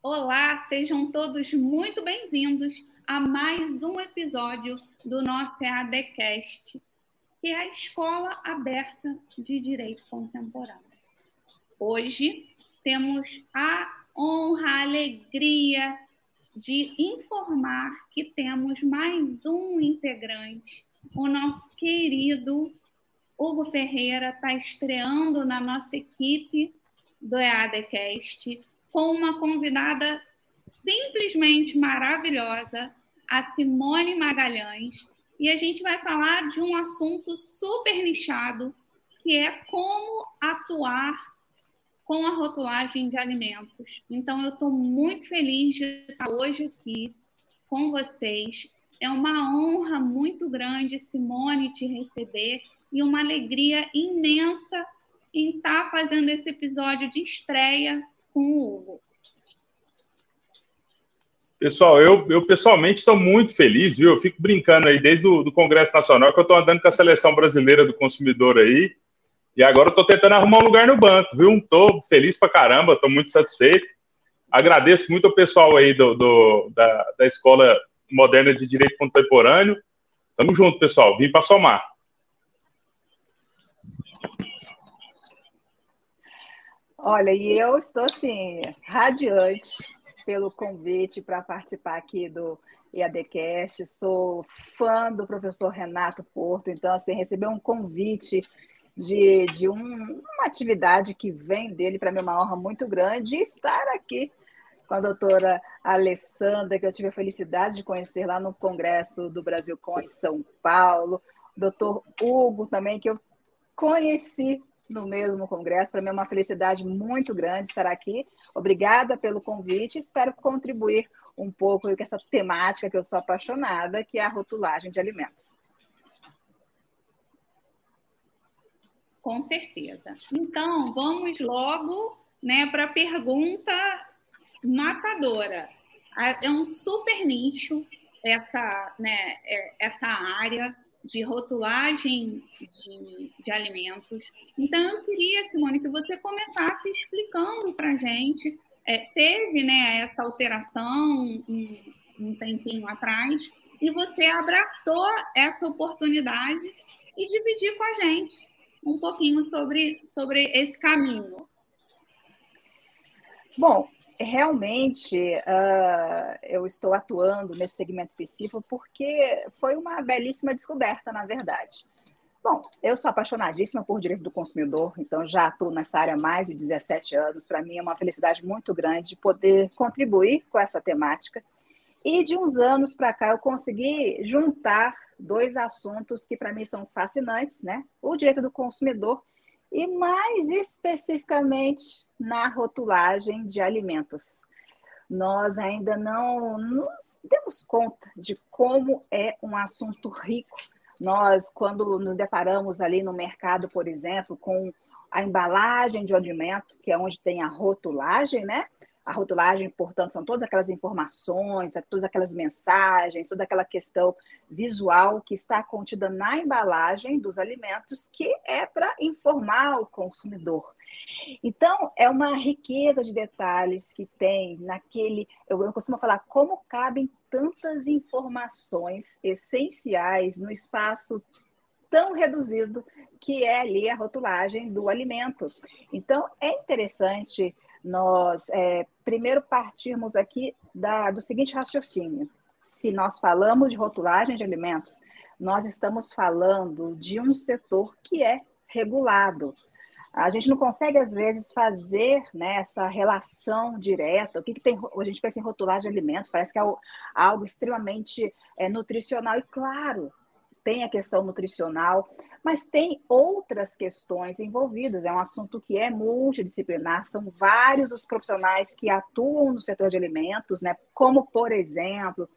Olá, sejam todos muito bem-vindos a mais um episódio do nosso EADcast, que é a Escola Aberta de Direito Contemporâneo. Hoje temos a honra, a alegria de informar que temos mais um integrante, o nosso querido Hugo Ferreira está estreando na nossa equipe do EADcast com uma convidada simplesmente maravilhosa, a Simone Magalhães, e a gente vai falar de um assunto super nichado, que é como atuar com a rotulagem de alimentos. Então, eu estou muito feliz de estar hoje aqui com vocês. É uma honra muito grande, Simone, te receber e uma alegria imensa em estar fazendo esse episódio de estreia Pessoal, eu, eu pessoalmente estou muito feliz, viu? Eu fico brincando aí desde o do Congresso Nacional que eu estou andando com a seleção brasileira do consumidor aí. E agora eu estou tentando arrumar um lugar no banco, viu? Estou feliz pra caramba, estou muito satisfeito. Agradeço muito ao pessoal aí do, do da, da Escola Moderna de Direito Contemporâneo. Tamo junto, pessoal. Vim para somar. Olha, e eu estou assim, radiante pelo convite para participar aqui do EADcast. Sou fã do professor Renato Porto, então, assim, receber um convite de, de um, uma atividade que vem dele, para mim é uma honra muito grande, estar aqui com a doutora Alessandra, que eu tive a felicidade de conhecer lá no Congresso do Brasil Com em São Paulo, doutor Hugo também, que eu conheci no mesmo congresso. Para mim é uma felicidade muito grande estar aqui. Obrigada pelo convite. Espero contribuir um pouco com essa temática que eu sou apaixonada, que é a rotulagem de alimentos. Com certeza. Então, vamos logo né, para a pergunta matadora. É um super nicho essa, né, é, essa área de rotulagem de, de alimentos. Então, eu queria, Simone, que você começasse explicando para a gente. É, teve né, essa alteração um, um tempinho atrás e você abraçou essa oportunidade e dividir com a gente um pouquinho sobre, sobre esse caminho. Bom, realmente uh, eu estou atuando nesse segmento específico porque foi uma belíssima descoberta, na verdade. Bom, eu sou apaixonadíssima por direito do consumidor, então já atuo nessa área há mais de 17 anos. Para mim é uma felicidade muito grande poder contribuir com essa temática. E de uns anos para cá eu consegui juntar dois assuntos que para mim são fascinantes, né? O direito do consumidor e mais especificamente na rotulagem de alimentos. Nós ainda não nos demos conta de como é um assunto rico. Nós, quando nos deparamos ali no mercado, por exemplo, com a embalagem de alimento, que é onde tem a rotulagem, né? A rotulagem, portanto, são todas aquelas informações, todas aquelas mensagens, toda aquela questão visual que está contida na embalagem dos alimentos, que é para informar o consumidor. Então, é uma riqueza de detalhes que tem naquele. Eu, eu costumo falar como cabem tantas informações essenciais no espaço tão reduzido que é ali a rotulagem do alimento. Então, é interessante nós é, primeiro partirmos aqui da, do seguinte raciocínio. Se nós falamos de rotulagem de alimentos, nós estamos falando de um setor que é regulado. A gente não consegue, às vezes, fazer né, essa relação direta. O que, que tem? A gente pensa em rotulagem de alimentos, parece que é algo extremamente é, nutricional. E, claro, tem a questão nutricional, mas tem outras questões envolvidas. É um assunto que é multidisciplinar, são vários os profissionais que atuam no setor de alimentos, né? como, por exemplo,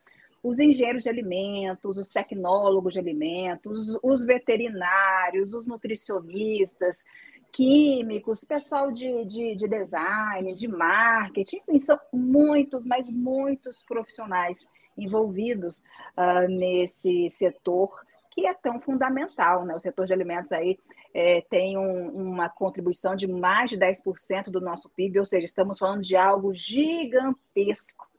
os engenheiros de alimentos, os tecnólogos de alimentos, os veterinários, os nutricionistas, químicos, pessoal de, de, de design, de marketing, enfim, são muitos, mas muitos profissionais envolvidos uh, nesse setor que é tão fundamental, né? O setor de alimentos aí é, tem um, uma contribuição de mais de 10% do nosso PIB, ou seja, estamos falando de algo gigantesco.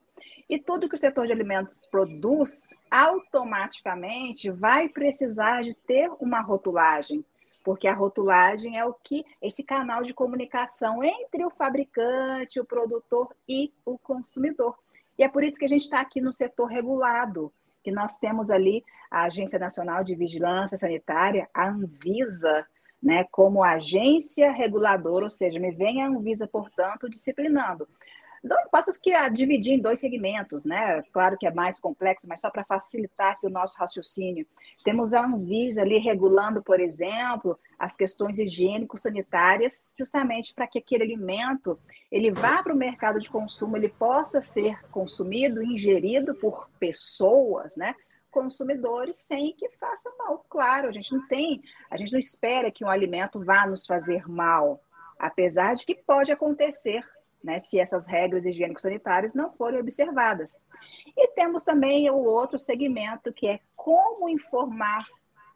E tudo que o setor de alimentos produz, automaticamente vai precisar de ter uma rotulagem, porque a rotulagem é o que esse canal de comunicação entre o fabricante, o produtor e o consumidor. E é por isso que a gente está aqui no setor regulado, que nós temos ali a Agência Nacional de Vigilância Sanitária, a Anvisa, né, como agência reguladora, ou seja, me vem a Anvisa, portanto, disciplinando. Então, posso que dividir em dois segmentos, né? Claro que é mais complexo, mas só para facilitar aqui o nosso raciocínio. Temos a Anvisa ali regulando, por exemplo, as questões higiênico-sanitárias, justamente para que aquele alimento ele vá para o mercado de consumo, ele possa ser consumido, ingerido por pessoas, né? consumidores sem que faça mal. Claro, a gente não tem, a gente não espera que um alimento vá nos fazer mal, apesar de que pode acontecer né, se essas regras higiênico-sanitárias não forem observadas. E temos também o outro segmento, que é como informar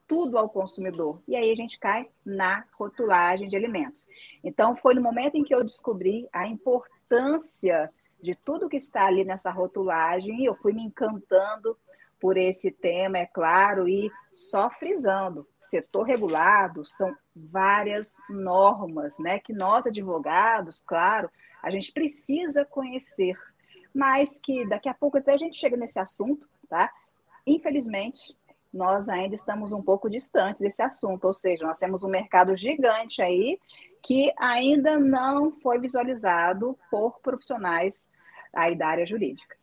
tudo ao consumidor. E aí a gente cai na rotulagem de alimentos. Então, foi no momento em que eu descobri a importância de tudo que está ali nessa rotulagem, e eu fui me encantando por esse tema, é claro, e só frisando, setor regulado são várias normas, né, que nós advogados, claro, a gente precisa conhecer, mas que daqui a pouco até a gente chega nesse assunto, tá? Infelizmente, nós ainda estamos um pouco distantes desse assunto, ou seja, nós temos um mercado gigante aí que ainda não foi visualizado por profissionais aí da área jurídica.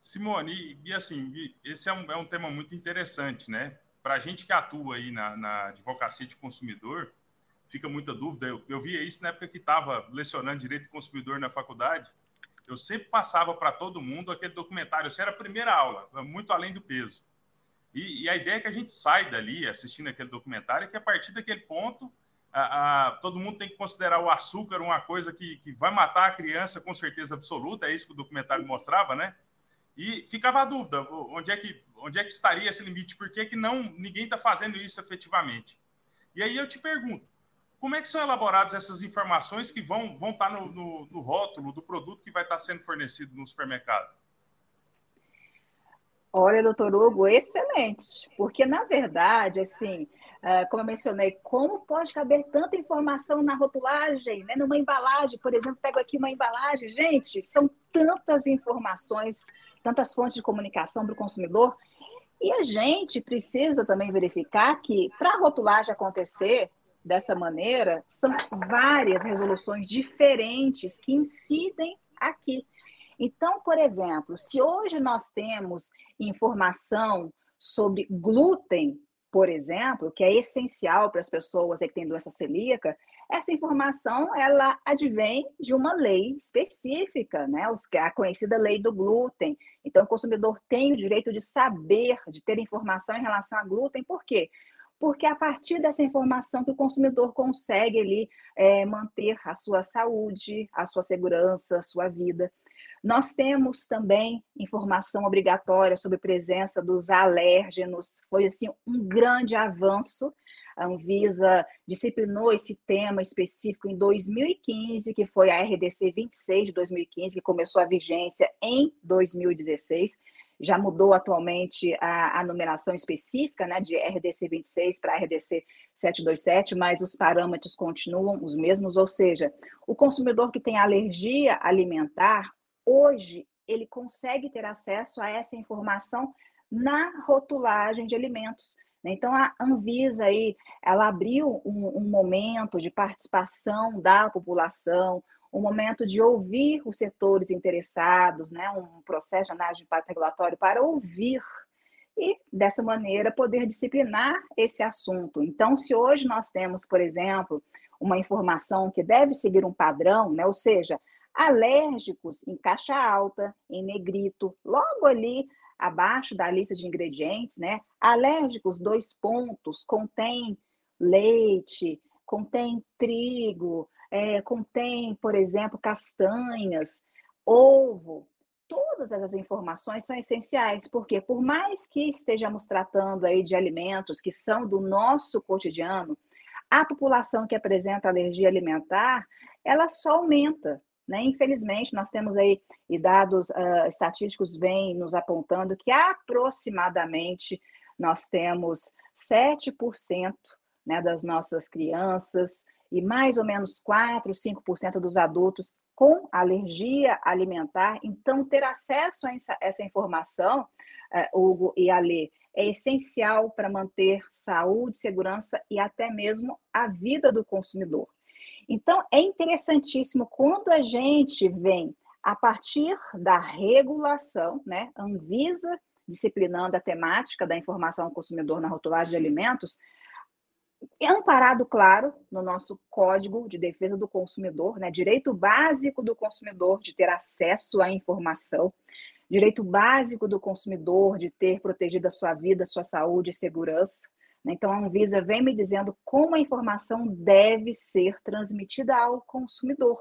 Simone, e, assim, esse é um, é um tema muito interessante, né? Para a gente que atua aí na, na advocacia de consumidor, fica muita dúvida. Eu, eu via isso na época que estava lecionando direito do consumidor na faculdade. Eu sempre passava para todo mundo aquele documentário. Isso era a primeira aula, muito além do peso. E, e, a ideia é que a gente sai dali assistindo aquele documentário é que a partir daquele ponto a, a, todo mundo tem que considerar o açúcar uma coisa que, que vai matar a criança com certeza absoluta. É isso que o documentário mostrava, né? E ficava a dúvida, onde é que, onde é que estaria esse limite? Por que, que não ninguém está fazendo isso efetivamente? E aí eu te pergunto, como é que são elaboradas essas informações que vão, vão estar no, no, no rótulo do produto que vai estar sendo fornecido no supermercado? Olha, doutor Hugo, excelente. Porque, na verdade, assim, ah, como eu mencionei, como pode caber tanta informação na rotulagem, né? numa embalagem, por exemplo, pego aqui uma embalagem, gente, são tantas informações, tantas fontes de comunicação para o consumidor, e a gente precisa também verificar que, para a rotulagem acontecer, dessa maneira, são várias resoluções diferentes que incidem aqui. Então, por exemplo, se hoje nós temos informação sobre glúten, por exemplo, que é essencial para as pessoas que têm doença celíaca, essa informação ela advém de uma lei específica, né? a conhecida lei do glúten. Então, o consumidor tem o direito de saber, de ter informação em relação a glúten, por quê? Porque a partir dessa informação que o consumidor consegue ali é, manter a sua saúde, a sua segurança, a sua vida. Nós temos também informação obrigatória sobre a presença dos alérgenos, foi assim um grande avanço. A Anvisa disciplinou esse tema específico em 2015, que foi a RDC 26 de 2015, que começou a vigência em 2016 já mudou atualmente a, a numeração específica, né, de RDC 26 para RDC 727, mas os parâmetros continuam os mesmos, ou seja, o consumidor que tem alergia alimentar, hoje ele consegue ter acesso a essa informação na rotulagem de alimentos. Né. Então, a Anvisa aí, ela abriu um, um momento de participação da população, um momento de ouvir os setores interessados, né, um processo de análise de impacto regulatório para ouvir e, dessa maneira, poder disciplinar esse assunto. Então, se hoje nós temos, por exemplo, uma informação que deve seguir um padrão, né, ou seja, alérgicos em caixa alta, em negrito, logo ali abaixo da lista de ingredientes, né? Alérgicos, dois pontos, contém leite, contém trigo, é, contém, por exemplo, castanhas, ovo. todas essas informações são essenciais, porque por mais que estejamos tratando aí de alimentos que são do nosso cotidiano, a população que apresenta alergia alimentar, ela só aumenta. Né? Infelizmente, nós temos aí, e dados uh, estatísticos vêm nos apontando que aproximadamente nós temos 7% né, das nossas crianças e mais ou menos 4, 5% dos adultos com alergia alimentar. Então, ter acesso a essa, informação, uh, Hugo e Ale, é essencial para manter saúde, segurança e até mesmo a vida do consumidor. Então, é interessantíssimo quando a gente vem a partir da regulação, né, Anvisa disciplinando a temática da informação ao consumidor na rotulagem de alimentos, é amparado, claro, no nosso Código de Defesa do Consumidor, né, direito básico do consumidor de ter acesso à informação, direito básico do consumidor de ter protegido a sua vida, sua saúde e segurança, né? Então, a Anvisa vem me dizendo como a informação deve ser transmitida ao consumidor.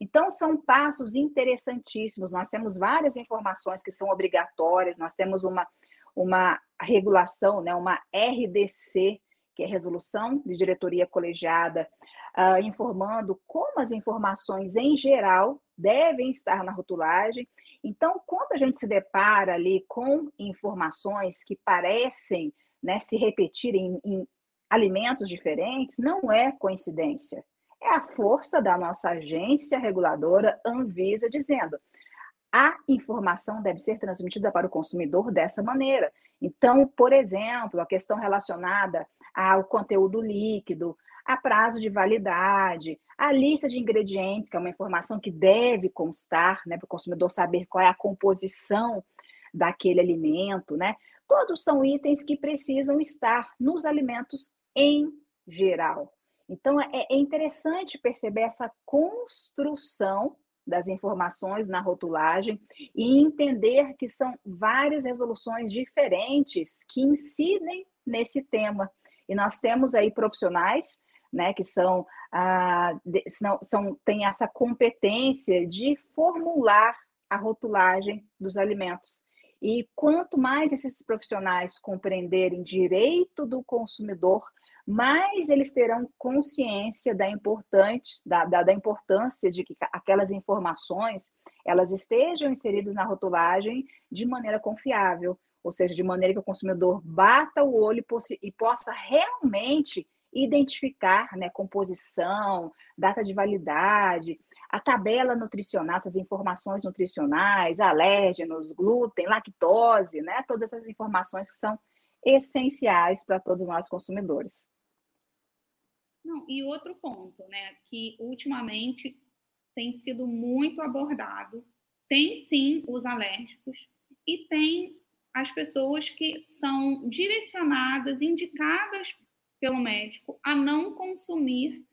Então, são passos interessantíssimos. Nós temos várias informações que são obrigatórias, nós temos uma, uma regulação, né, uma RDC, que é Resolução de Diretoria Colegiada, uh, informando como as informações em geral devem estar na rotulagem. Então, quando a gente se depara ali com informações que parecem né, se repetirem em, em alimentos diferentes, não é coincidência. É a força da nossa agência reguladora Anvisa dizendo a informação deve ser transmitida para o consumidor dessa maneira. Então, por exemplo, a questão relacionada ao conteúdo líquido, a prazo de validade, a lista de ingredientes, que é uma informação que deve constar, né, para o consumidor saber qual é a composição daquele alimento, né? Todos são itens que precisam estar nos alimentos em geral. Então, é, é interessante perceber essa construção das informações na rotulagem e entender que são várias resoluções diferentes que incidem nesse tema. E nós temos aí profissionais né, que são, ah, são, são têm essa competência de formular a rotulagem dos alimentos. E quanto mais esses profissionais compreenderem direito do consumidor, mais eles terão consciência da, importante, da, da, da, importância de que aquelas informações elas estejam inseridas na rotulagem de maneira confiável, ou seja, de maneira que o consumidor bata o olho e possa realmente identificar né, composição, data de validade, a tabela nutricional, essas informações nutricionais, alérgenos, glúten, lactose, né? Todas essas informações que são essenciais para todos nós consumidores. Não, e outro ponto, né, que ultimamente tem sido muito abordado, tem sim os alérgicos e tem as pessoas que são direcionadas, indicadas pelo médico a não consumir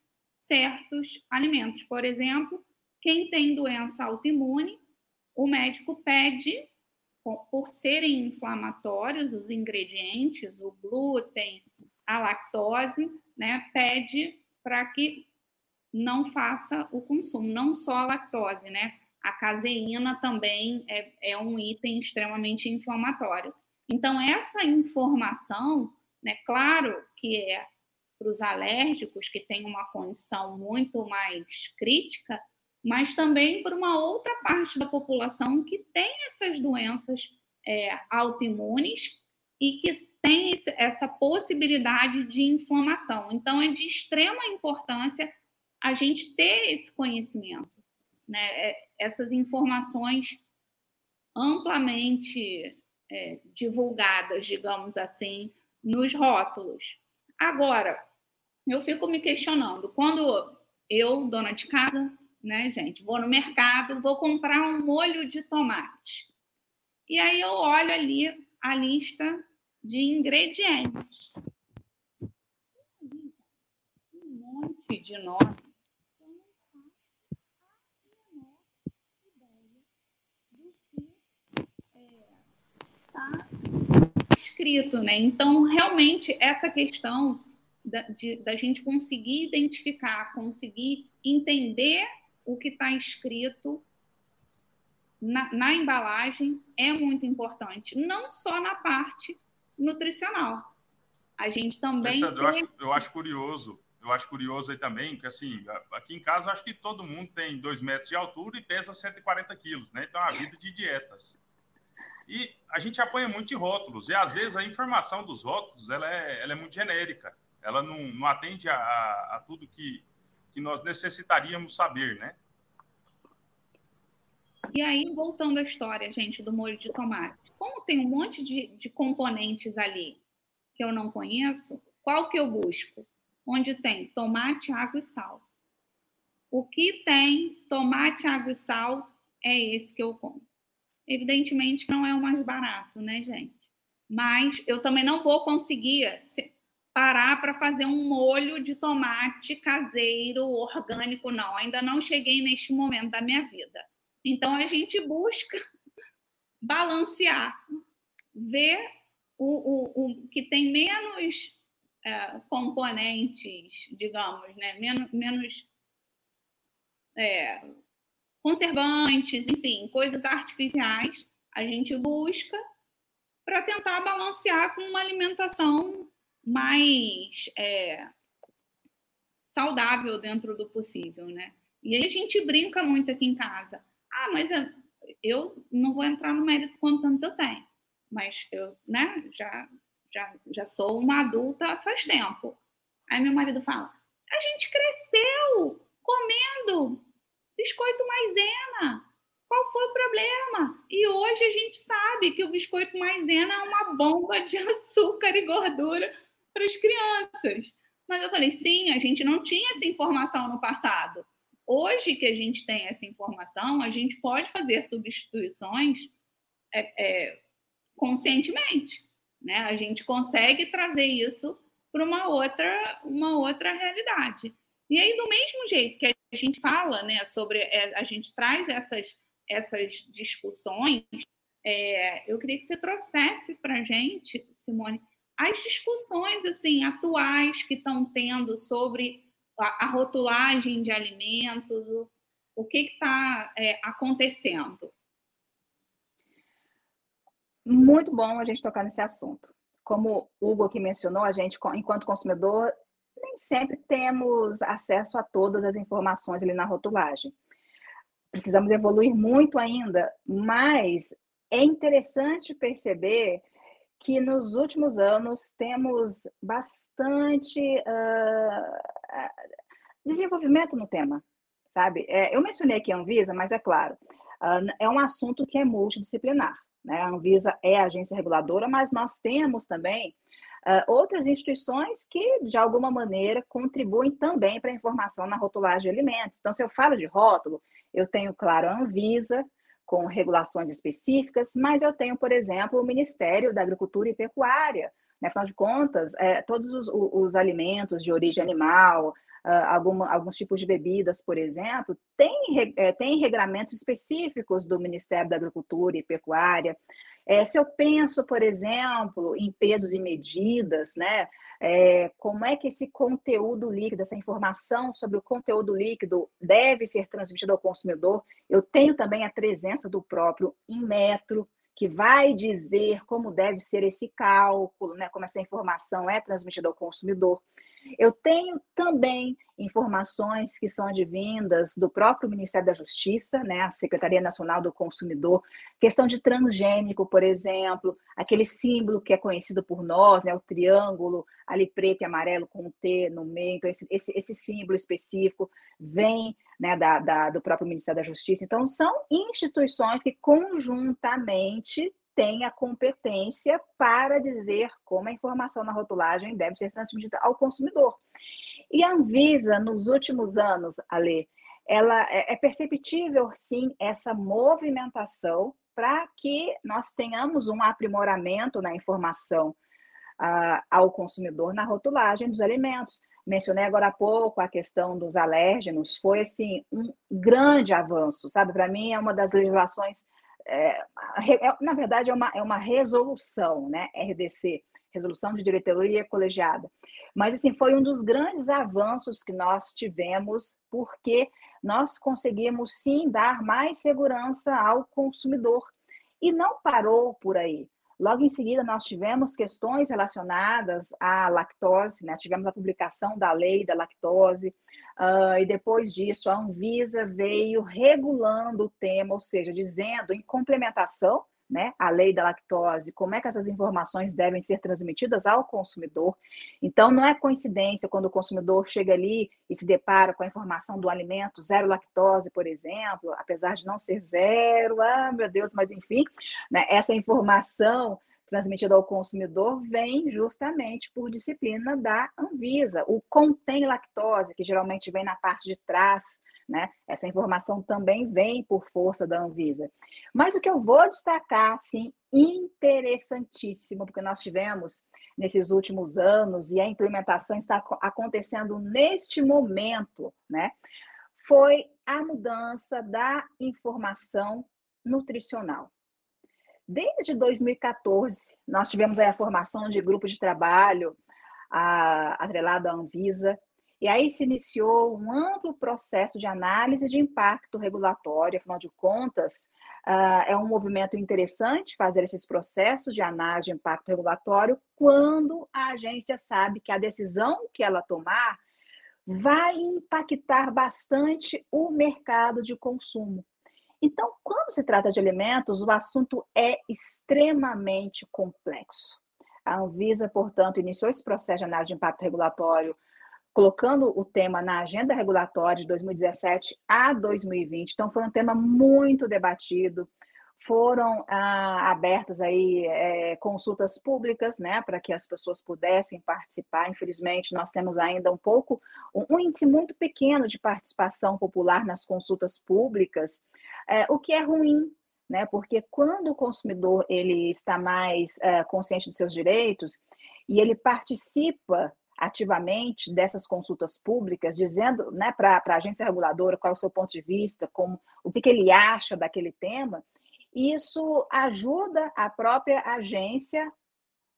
certos alimentos. Por exemplo, quem tem doença autoimune, o médico pede, por serem inflamatórios, os ingredientes, o glúten, a lactose, né, pede para que não faça o consumo, não só a lactose, né? A caseína também é, é um item extremamente inflamatório. Então, essa informação, né, claro que é para os alérgicos que têm uma condição muito mais crítica, mas também por uma outra parte da população que tem essas doenças é, autoimunes e que tem essa possibilidade de inflamação. Então, é de extrema importância a gente ter esse conhecimento, né? É, essas informações amplamente é, divulgadas, digamos assim, nos rótulos. Agora, eu fico me questionando, quando eu, dona de casa, né, gente? Vou no mercado, vou comprar um molho de tomate. E aí eu olho ali a lista de ingredientes. Um monte de nome. Eu não faço a menor ideia do que está é, escrito, né? Então, realmente, essa questão da, de, da gente conseguir identificar, conseguir entender o que está escrito na, na embalagem é muito importante, não só na parte nutricional. A gente também. Tem... eu, acho, eu acho curioso, eu acho curioso aí também, que assim, aqui em casa eu acho que todo mundo tem dois metros de altura e pesa 140 quilos, né? Então é a vida de dietas. E a gente apanha muito de rótulos, e às vezes a informação dos rótulos ela é, ela é muito genérica, ela não, não atende a, a, a tudo que, que nós necessitaríamos saber, né? E aí, voltando à história, gente, do molho de tomate. Como tem um monte de, de componentes ali que eu não conheço, qual que eu busco? Onde tem tomate, água e sal. O que tem tomate, água e sal é esse que eu como. Evidentemente não é o mais barato, né, gente? Mas eu também não vou conseguir parar para fazer um molho de tomate caseiro, orgânico, não. Ainda não cheguei neste momento da minha vida. Então a gente busca balancear, ver o, o, o que tem menos é, componentes, digamos, né? menos, menos é, conservantes, enfim, coisas artificiais, a gente busca para tentar balancear com uma alimentação mais é, saudável dentro do possível, né? E aí a gente brinca muito aqui em casa. Ah, mas eu, eu não vou entrar no mérito quantos anos eu tenho, mas eu, né, já, já, já sou uma adulta faz tempo. Aí meu marido fala: a gente cresceu comendo biscoito maisena. Qual foi o problema? E hoje a gente sabe que o biscoito maisena é uma bomba de açúcar e gordura para as crianças. Mas eu falei, sim, a gente não tinha essa informação no passado. Hoje que a gente tem essa informação, a gente pode fazer substituições é, é, conscientemente. Né? A gente consegue trazer isso para uma outra, uma outra realidade. E aí, do mesmo jeito que a gente fala né, sobre, é, a gente traz essas, essas discussões, é, eu queria que você trouxesse para a gente, Simone, as discussões assim atuais que estão tendo sobre a, a, rotulagem de alimentos, o, o que está é, acontecendo. Muito bom a gente tocar nesse assunto. Como o Hugo aqui mencionou, a gente, enquanto consumidor, nem sempre temos acesso a todas as informações ali na rotulagem. Precisamos evoluir muito ainda, mas é interessante perceber que nos últimos anos temos bastante uh, desenvolvimento no tema, sabe? É, eu mencionei aqui a Anvisa, mas é claro, uh, é um assunto que é multidisciplinar. Né? A Anvisa é a agência reguladora, mas nós temos também Uh, outras instituições que, de alguma maneira, contribuem também para a informação na rotulagem de alimentos. Então, se eu falo de rótulo, eu tenho, claro, a Anvisa, com regulações específicas, mas eu tenho, por exemplo, o Ministério da Agricultura e Pecuária. Né? Afinal de contas, é, todos os, os, alimentos de origem animal, uh, alguma, alguns tipos de bebidas, por exemplo, têm é, tem regramentos específicos do Ministério da Agricultura e Pecuária. É, se eu penso, por exemplo, em pesos e medidas, né? É, como é que esse conteúdo líquido, essa informação sobre o conteúdo líquido deve ser transmitido ao consumidor? Eu tenho também a presença do próprio Inmetro, que vai dizer como deve ser esse cálculo, né, como essa informação é transmitida ao consumidor. Eu tenho também informações que são advindas do próprio Ministério da Justiça, né, a Secretaria Nacional do Consumidor, questão de transgênico, por exemplo, aquele símbolo que é conhecido por nós, né, o triângulo ali preto e amarelo com um T no meio, então esse, esse, esse símbolo específico vem né, da, da, do próprio Ministério da Justiça. Então, são instituições que conjuntamente têm a competência para dizer como a informação na rotulagem deve ser transmitida ao consumidor. E a Anvisa, nos últimos anos, Ale, ela é, é perceptível, sim, essa movimentação para que nós tenhamos um aprimoramento na informação uh, ao consumidor na rotulagem dos alimentos. Mencionei agora há pouco a questão dos alérgenos, foi assim um grande avanço, sabe? Para mim é uma das legislações, é, é, na verdade é uma, é uma resolução, né? RDC, resolução de diretoria colegiada. Mas, assim, foi um dos grandes avanços que nós tivemos, porque nós conseguimos, sim, dar mais segurança ao consumidor. E não parou por aí. Logo em seguida, nós tivemos questões relacionadas à lactose, né? tivemos a publicação da lei da lactose, uh, e depois disso, a Anvisa veio regulando o tema, ou seja, dizendo em complementação né, a lei da lactose, como é que essas informações devem ser transmitidas ao consumidor. Então, não é coincidência quando o consumidor chega ali e se depara com a informação do alimento zero lactose, por exemplo, apesar de não ser zero, ah, meu Deus, mas enfim, né, essa informação transmitida ao consumidor vem justamente por disciplina da Anvisa. O contém lactose, que geralmente vem na parte de trás né? Essa informação também vem por força da Anvisa. Mas o que eu vou destacar, assim, interessantíssimo, porque nós tivemos nesses últimos anos e a implementação está acontecendo neste momento, né? Foi a mudança da informação nutricional. Desde 2014, nós tivemos a formação de grupo de trabalho a, atrelado à Anvisa, e aí se iniciou um amplo processo de análise de impacto regulatório, afinal de contas, uh, é um movimento interessante fazer esses processos de análise de impacto regulatório quando a agência sabe que a decisão que ela tomar vai impactar bastante o mercado de consumo. Então, quando se trata de alimentos, o assunto é extremamente complexo. A Anvisa, portanto, iniciou esse processo de análise de impacto regulatório colocando o tema na agenda regulatória de 2017 a 2020. Então, foi um tema muito debatido. Foram ah, abertas aí é, consultas públicas, né, para que as pessoas pudessem participar. Infelizmente, nós temos ainda um pouco, um, um índice muito pequeno de participação popular nas consultas públicas, é, o que é ruim, né, porque quando o consumidor ele está mais é, consciente dos seus direitos e ele participa ativamente dessas consultas públicas, dizendo né, para a agência reguladora qual é o seu ponto de vista, como o que, que ele acha daquele tema, isso ajuda a própria agência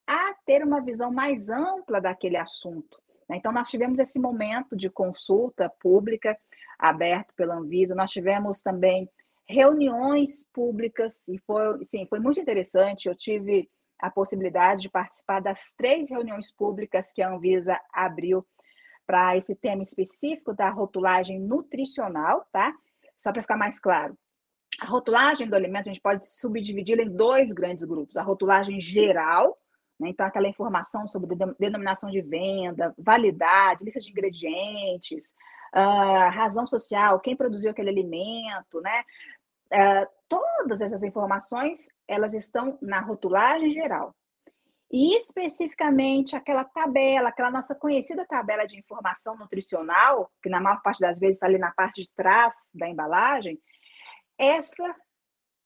a ter uma visão mais ampla daquele assunto. Né? Então, nós tivemos esse momento de consulta pública aberto pela Anvisa, nós tivemos também reuniões públicas, e foi, sim, foi muito interessante. Eu tive a possibilidade de participar das três reuniões públicas que a Anvisa abriu para esse tema específico da rotulagem nutricional, tá? Só para ficar mais claro. A rotulagem do alimento a gente pode subdividir em dois grandes grupos: a rotulagem geral, né? então aquela informação sobre denominação de venda, validade, lista de ingredientes, uh, razão social, quem produziu aquele alimento, né? Uh, todas essas informações elas estão na rotulagem geral. E especificamente aquela tabela, aquela nossa conhecida tabela de informação nutricional, que na maior parte das vezes está ali na parte de trás da embalagem, essa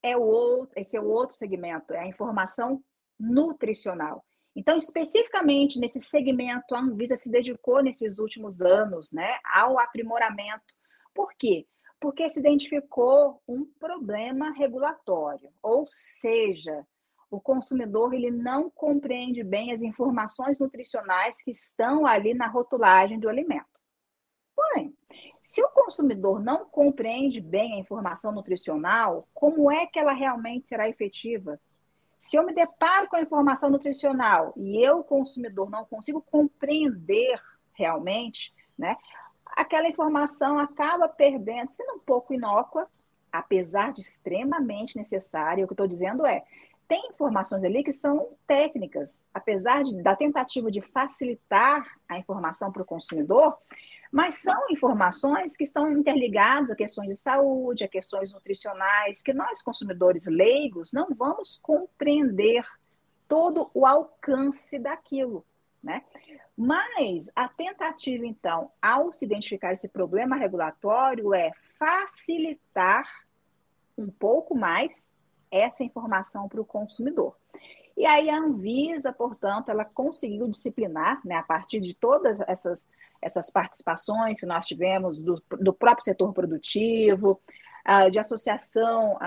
é o outro, esse é o outro segmento, é a informação nutricional. Então, especificamente nesse segmento, a Anvisa se dedicou nesses últimos anos, né, ao aprimoramento. Por quê? Porque se identificou um problema regulatório, ou seja, o consumidor ele não compreende bem as informações nutricionais que estão ali na rotulagem do alimento. Porém, se o consumidor não compreende bem a informação nutricional, como é que ela realmente será efetiva? Se eu me deparo com a informação nutricional e eu, consumidor, não consigo compreender realmente, né, aquela informação acaba perdendo, sendo um pouco inócua, apesar de extremamente necessária. O que eu estou dizendo é, tem informações ali que são técnicas, apesar de, da tentativa de facilitar a informação para o consumidor, mas são informações que estão interligadas a questões de saúde, a questões nutricionais, que nós, consumidores leigos, não vamos compreender todo o alcance daquilo. Né? Mas a tentativa, então, ao se identificar esse problema regulatório, é facilitar um pouco mais essa informação para o consumidor. E aí a Anvisa, portanto, ela conseguiu disciplinar, né, a partir de todas essas, essas participações que nós tivemos do, do próprio setor produtivo, de associação,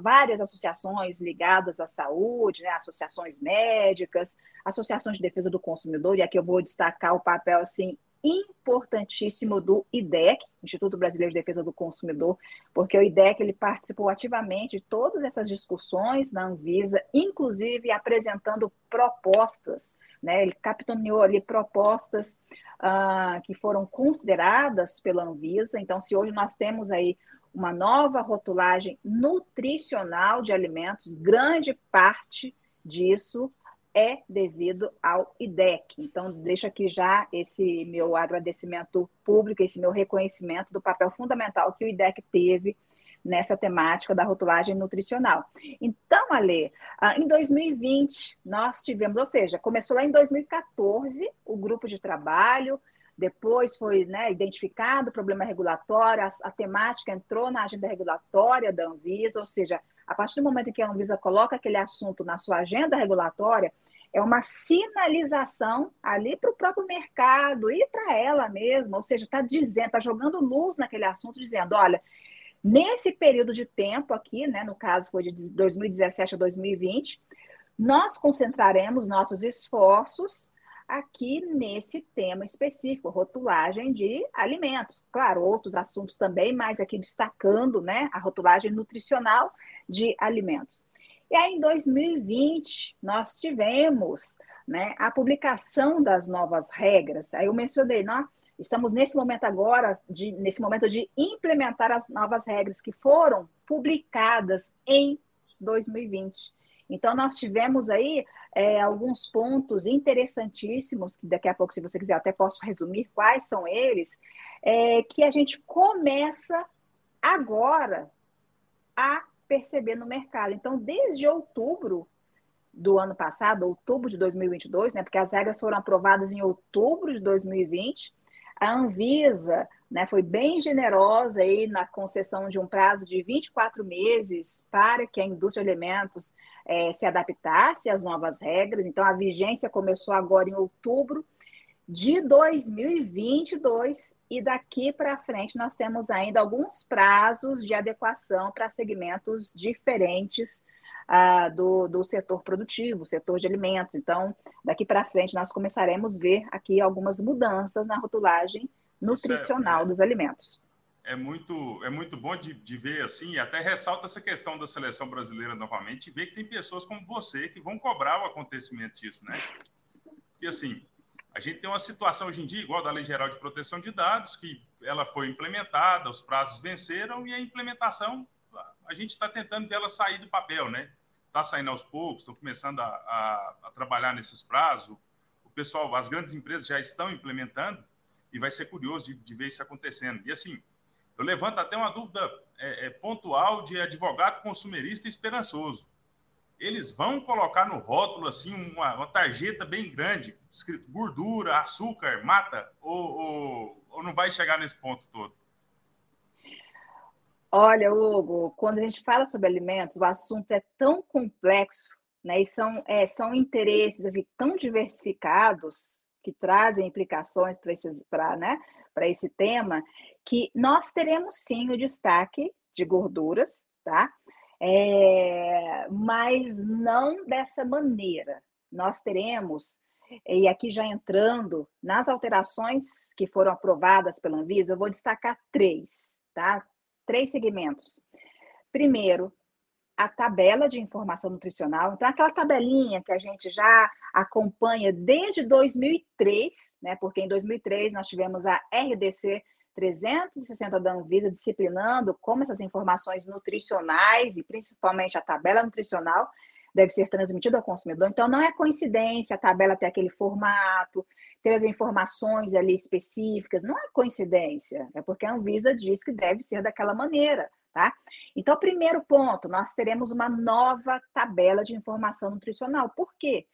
várias associações ligadas à saúde, né, associações médicas, associações de defesa do consumidor, e aqui eu vou destacar o papel assim importantíssimo do IDEC, Instituto Brasileiro de Defesa do Consumidor, porque o IDEC ele participou ativamente de todas essas discussões na Anvisa, inclusive apresentando propostas, né? Ele capitaneou ali propostas uh, que foram consideradas pela Anvisa. Então, se hoje nós temos aí uma nova rotulagem nutricional de alimentos, grande parte disso é devido ao IDEC. Então, deixo aqui já esse meu agradecimento público, esse meu reconhecimento do papel fundamental que o IDEC teve nessa temática da rotulagem nutricional. Então, Ale, ah, em 2020, nós tivemos, ou seja, começou lá em 2014 o grupo de trabalho, depois foi né, identificado o problema regulatório, a, a temática entrou na agenda regulatória da Anvisa, ou seja, a partir do momento em que a Anvisa coloca aquele assunto na sua agenda regulatória, é uma sinalização ali para o próprio mercado e para ela mesma, ou seja, está dizendo, está jogando luz naquele assunto, dizendo, olha, nesse período de tempo aqui, né, no caso foi de 2017 a 2020, nós concentraremos nossos esforços aqui nesse tema específico, rotulagem de alimentos. Claro, outros assuntos também, mas aqui destacando né, a rotulagem nutricional de alimentos. E aí, em 2020, nós tivemos né, a publicação das novas regras. Aí eu mencionei, nós estamos nesse momento agora, de, nesse momento de implementar as novas regras que foram publicadas em 2020. Então, nós tivemos aí é, alguns pontos interessantíssimos, que daqui a pouco, se você quiser, até posso resumir quais são eles, é, que a gente começa agora a perceber no mercado. Então, desde outubro do ano passado, outubro de 2022, né, porque as regras foram aprovadas em outubro de 2020, a Anvisa né, foi bem generosa aí na concessão de um prazo de 24 meses para que a indústria de alimentos é, se adaptasse às novas regras. Então, a vigência começou agora em outubro de 2022 e daqui para frente nós temos ainda alguns prazos de adequação para segmentos diferentes uh, do, do setor produtivo, setor de alimentos. Então, daqui para frente nós começaremos a ver aqui algumas mudanças na rotulagem nutricional é, dos alimentos. É muito, é muito bom de, de ver assim, e até ressalta essa questão da seleção brasileira novamente, e ver que tem pessoas como você que vão cobrar o acontecimento disso, né? E assim, a gente tem uma situação hoje em dia, igual da Lei Geral de Proteção de Dados, que ela foi implementada, os prazos venceram e a implementação, a gente está tentando ver ela sair do papel, né? Está saindo aos poucos, estão começando a, a, a, trabalhar nesses prazos. O pessoal, as grandes empresas já estão implementando e vai ser curioso de, de ver isso acontecendo. E assim, eu levanto até uma dúvida é, é, pontual de advogado consumerista esperançoso eles vão colocar no rótulo assim uma, uma tarjeta bem grande, escrito gordura, açúcar, mata, ou, ou, ou, não vai chegar nesse ponto todo? Olha, Hugo, quando a gente fala sobre alimentos, o assunto é tão complexo, né? E são, é, são interesses assim, tão diversificados que trazem implicações para né, esse tema, que nós teremos sim o destaque de gorduras, tá? É, mas não dessa maneira. Nós teremos, e aqui já entrando nas alterações que foram aprovadas pela Anvisa, eu vou destacar três, tá? Três segmentos. Primeiro, a tabela de informação nutricional. Então, aquela tabelinha que a gente já acompanha desde 2003, né? Porque em 2003 nós tivemos a RDC 360 da Anvisa disciplinando como essas informações nutricionais e principalmente a tabela nutricional deve ser transmitida ao consumidor. Então, não é coincidência a tabela ter aquele formato, ter as informações ali específicas, não é coincidência, é porque a Anvisa diz que deve ser daquela maneira, tá? Então, primeiro ponto, nós teremos uma nova tabela de informação nutricional. Por quê?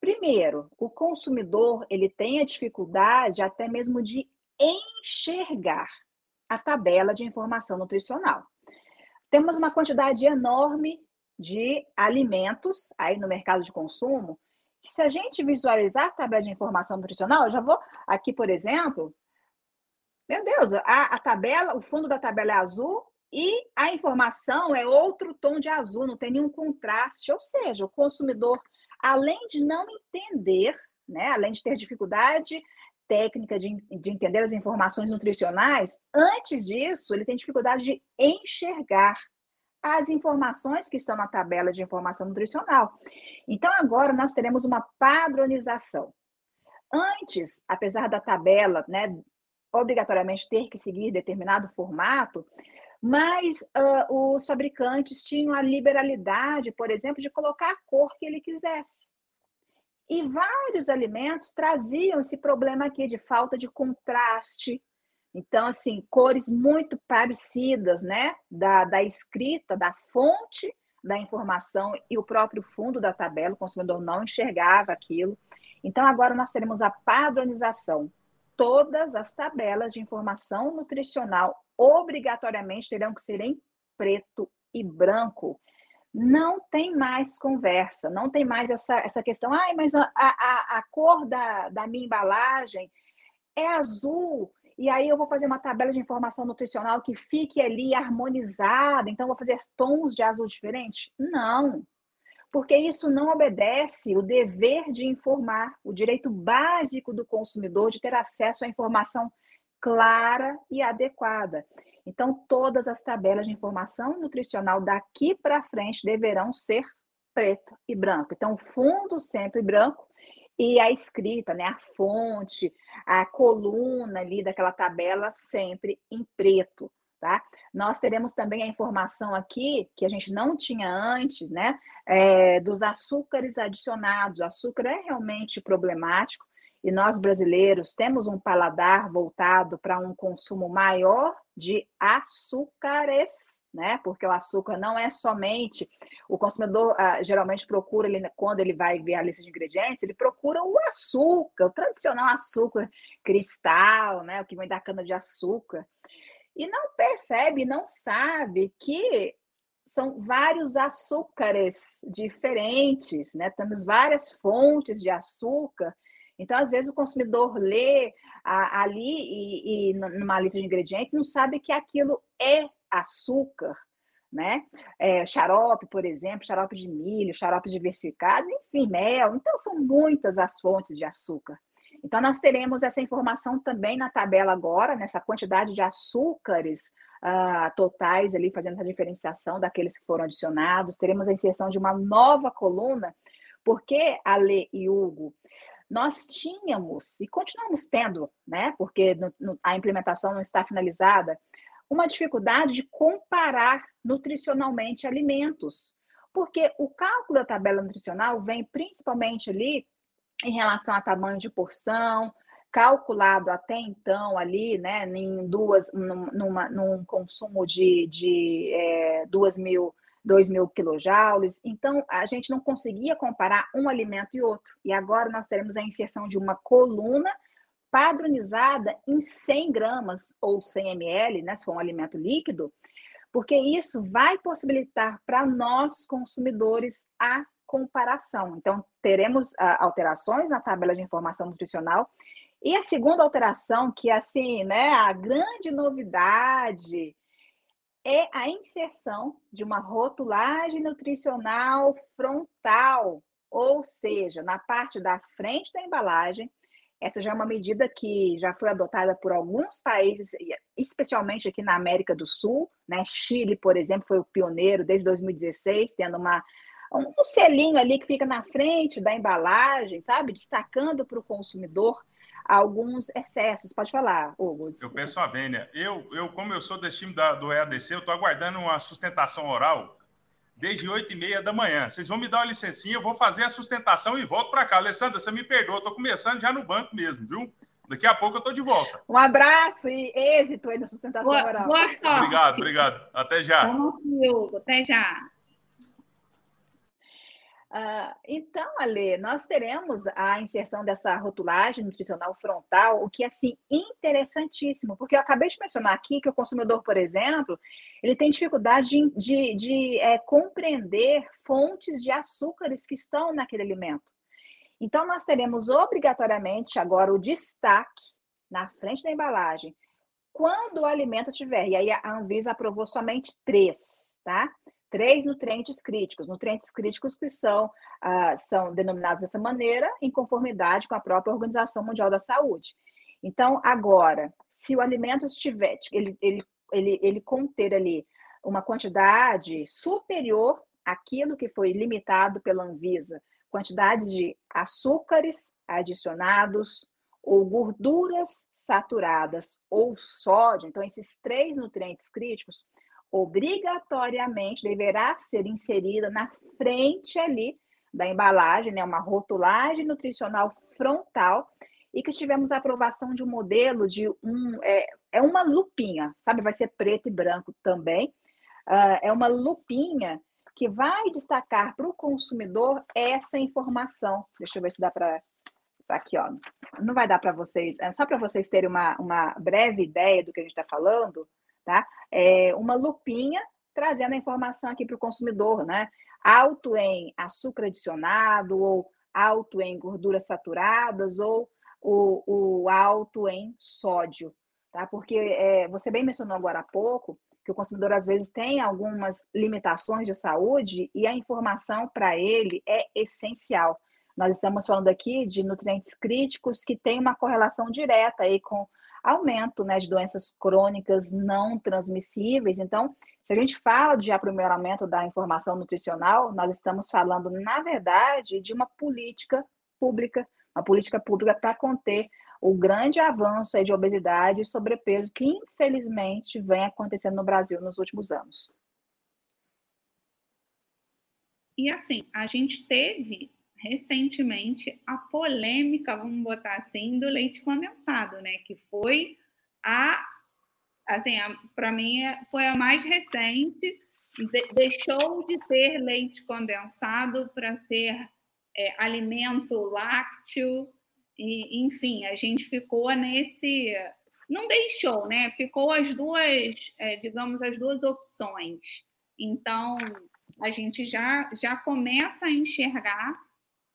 Primeiro, o consumidor, ele tem a dificuldade até mesmo de enxergar a tabela de informação nutricional. Temos uma quantidade enorme de alimentos aí no mercado de consumo, se a gente visualizar a tabela de informação nutricional, eu já vou aqui, por exemplo, meu Deus, a, a tabela, o fundo da tabela é azul E a informação é outro tom de azul, não tem nenhum contraste. Ou seja, o consumidor, além de não entender, né, além de ter dificuldade técnica de, de entender as informações nutricionais, antes disso, ele tem dificuldade de enxergar as informações que estão na tabela de informação nutricional. Então, agora nós teremos uma padronização. Antes, apesar da tabela, né, obrigatoriamente ter que seguir determinado formato, mas uh, os fabricantes tinham a liberalidade, por exemplo, de colocar a cor que ele quisesse. E vários alimentos traziam esse problema aqui de falta de contraste. Então, assim, cores muito parecidas, né? Da, da escrita, da fonte da informação e o próprio fundo da tabela, o consumidor não enxergava aquilo. Então, agora nós teremos a padronização. Todas as tabelas de informação nutricional obrigatoriamente terão que ser em preto e branco não tem mais conversa, não tem mais essa, essa questão, ai, mas a, a, a cor da, da minha embalagem é azul, e aí eu vou fazer uma tabela de informação nutricional que fique ali harmonizada, então vou fazer tons de azul diferente? Não, porque isso não obedece o dever de informar, o direito básico do consumidor de ter acesso à informação clara e adequada. Então, todas as tabelas de informação nutricional daqui para frente deverão ser preto e branco. Então, fundo sempre branco e a escrita, né, a fonte, a coluna ali daquela tabela sempre em preto, tá? Nós teremos também a informação aqui que a gente não tinha antes, né, é, dos açúcares adicionados. O açúcar é realmente problemático e nós brasileiros temos um paladar voltado para um consumo maior de açúcares, né? Porque o açúcar não é somente o consumidor ah, geralmente procura ele quando ele vai ver a lista de ingredientes, ele procura o açúcar, o tradicional açúcar cristal, né? O que vem da cana de açúcar e não percebe, não sabe que são vários açúcares diferentes, né? Temos várias fontes de açúcar então, às vezes, o consumidor lê a, ali e, e numa lista de ingredientes não sabe que aquilo é açúcar, né? É, xarope, por exemplo, xarope de milho, xaropes diversificados, enfim, mel. Então, são muitas as fontes de açúcar. Então, nós teremos essa informação também na tabela agora, nessa quantidade de açúcares uh, totais ali, fazendo essa diferenciação daqueles que foram adicionados. Teremos a inserção de uma nova coluna, porque, Ale e Hugo, nós tínhamos e continuamos tendo, né, porque no, no, a implementação não está finalizada, uma dificuldade de comparar nutricionalmente alimentos, porque o cálculo da tabela nutricional vem principalmente ali em relação a tamanho de porção, calculado até então ali, né, em duas, numa, num consumo de, de é, duas mil 2 mil quilojoules. Então, a gente não conseguia comparar um alimento e outro. E agora nós teremos a inserção de uma coluna padronizada em 100 gramas ou 100 ml, né, se for um alimento líquido, porque isso vai possibilitar para nós, consumidores, a comparação. Então, teremos uh, alterações na tabela de informação nutricional. E a segunda alteração, que é assim, né, a grande novidade é a inserção de uma rotulagem nutricional frontal, ou seja, na parte da frente da embalagem. Essa já é uma medida que já foi adotada por alguns países, especialmente aqui na América do Sul. Né? Chile, por exemplo, foi o pioneiro desde 2016, tendo uma, um selinho ali que fica na frente da embalagem, sabe? Destacando para o consumidor alguns excessos. Pode falar, Hugo. Eu peço a Vênia. Eu, eu, como eu sou desse time da, do EADC, eu estou aguardando uma sustentação oral desde 8 e meia da manhã. Vocês vão me dar uma licencinha, eu vou fazer a sustentação e volto para cá. Alessandra, você me perdoa, estou começando já no banco mesmo, viu? Daqui a pouco eu estou de volta. Um abraço e êxito aí na sustentação boa, oral. Boa sorte. Obrigado, obrigado. Até já. Hugo. Até já. Uh, então, Ale, nós teremos a inserção dessa rotulagem nutricional frontal, o que é assim interessantíssimo, porque eu acabei de mencionar aqui que o consumidor, por exemplo, ele tem dificuldade de, de, de é, compreender fontes de açúcares que estão naquele alimento. Então, nós teremos obrigatoriamente agora o destaque na frente da embalagem quando o alimento tiver, e aí a Anvisa aprovou somente três, tá? Três nutrientes críticos, nutrientes críticos que são, uh, são denominados dessa maneira em conformidade com a própria Organização Mundial da Saúde. Então, agora, se o alimento estiver, ele, ele, ele, ele conter ali uma quantidade superior àquilo que foi limitado pela Anvisa, quantidade de açúcares adicionados, ou gorduras saturadas ou sódio, então esses três nutrientes críticos, obrigatoriamente deverá ser inserida na frente ali da embalagem, né, uma rotulagem nutricional frontal e que tivemos a aprovação de um modelo de um é, é uma lupinha, sabe, vai ser preto e branco também, uh, é uma lupinha que vai destacar para o consumidor essa informação. Deixa eu ver se dá para aqui, ó. Não vai dar para vocês, é só para vocês terem uma, uma breve ideia do que a gente está falando, tá? É uma lupinha trazendo a informação aqui para o consumidor, né? Alto em açúcar adicionado, ou alto em gorduras saturadas, ou o, o alto em sódio, tá? Porque é, você bem mencionou agora há pouco que o consumidor às vezes tem algumas limitações de saúde e a informação para ele é essencial. Nós estamos falando aqui de nutrientes críticos que têm uma correlação direta aí com aumento né, de doenças crônicas não transmissíveis. Então, se a gente fala de aprimoramento da informação nutricional, nós estamos falando, na verdade, de uma política pública, uma política pública para conter o grande avanço de obesidade e sobrepeso que, infelizmente, vem acontecendo no Brasil nos últimos anos. E assim, a gente teve recentemente a polêmica, vamos botar assim, do leite condensado, né? Que foi a, assim, para mim é, foi a mais recente. De, deixou de ser leite condensado para ser é, alimento lácteo, e enfim, a gente ficou nesse. Não deixou, né? Ficou as duas, é, digamos, as duas opções. Então, a gente já, já começa a enxergar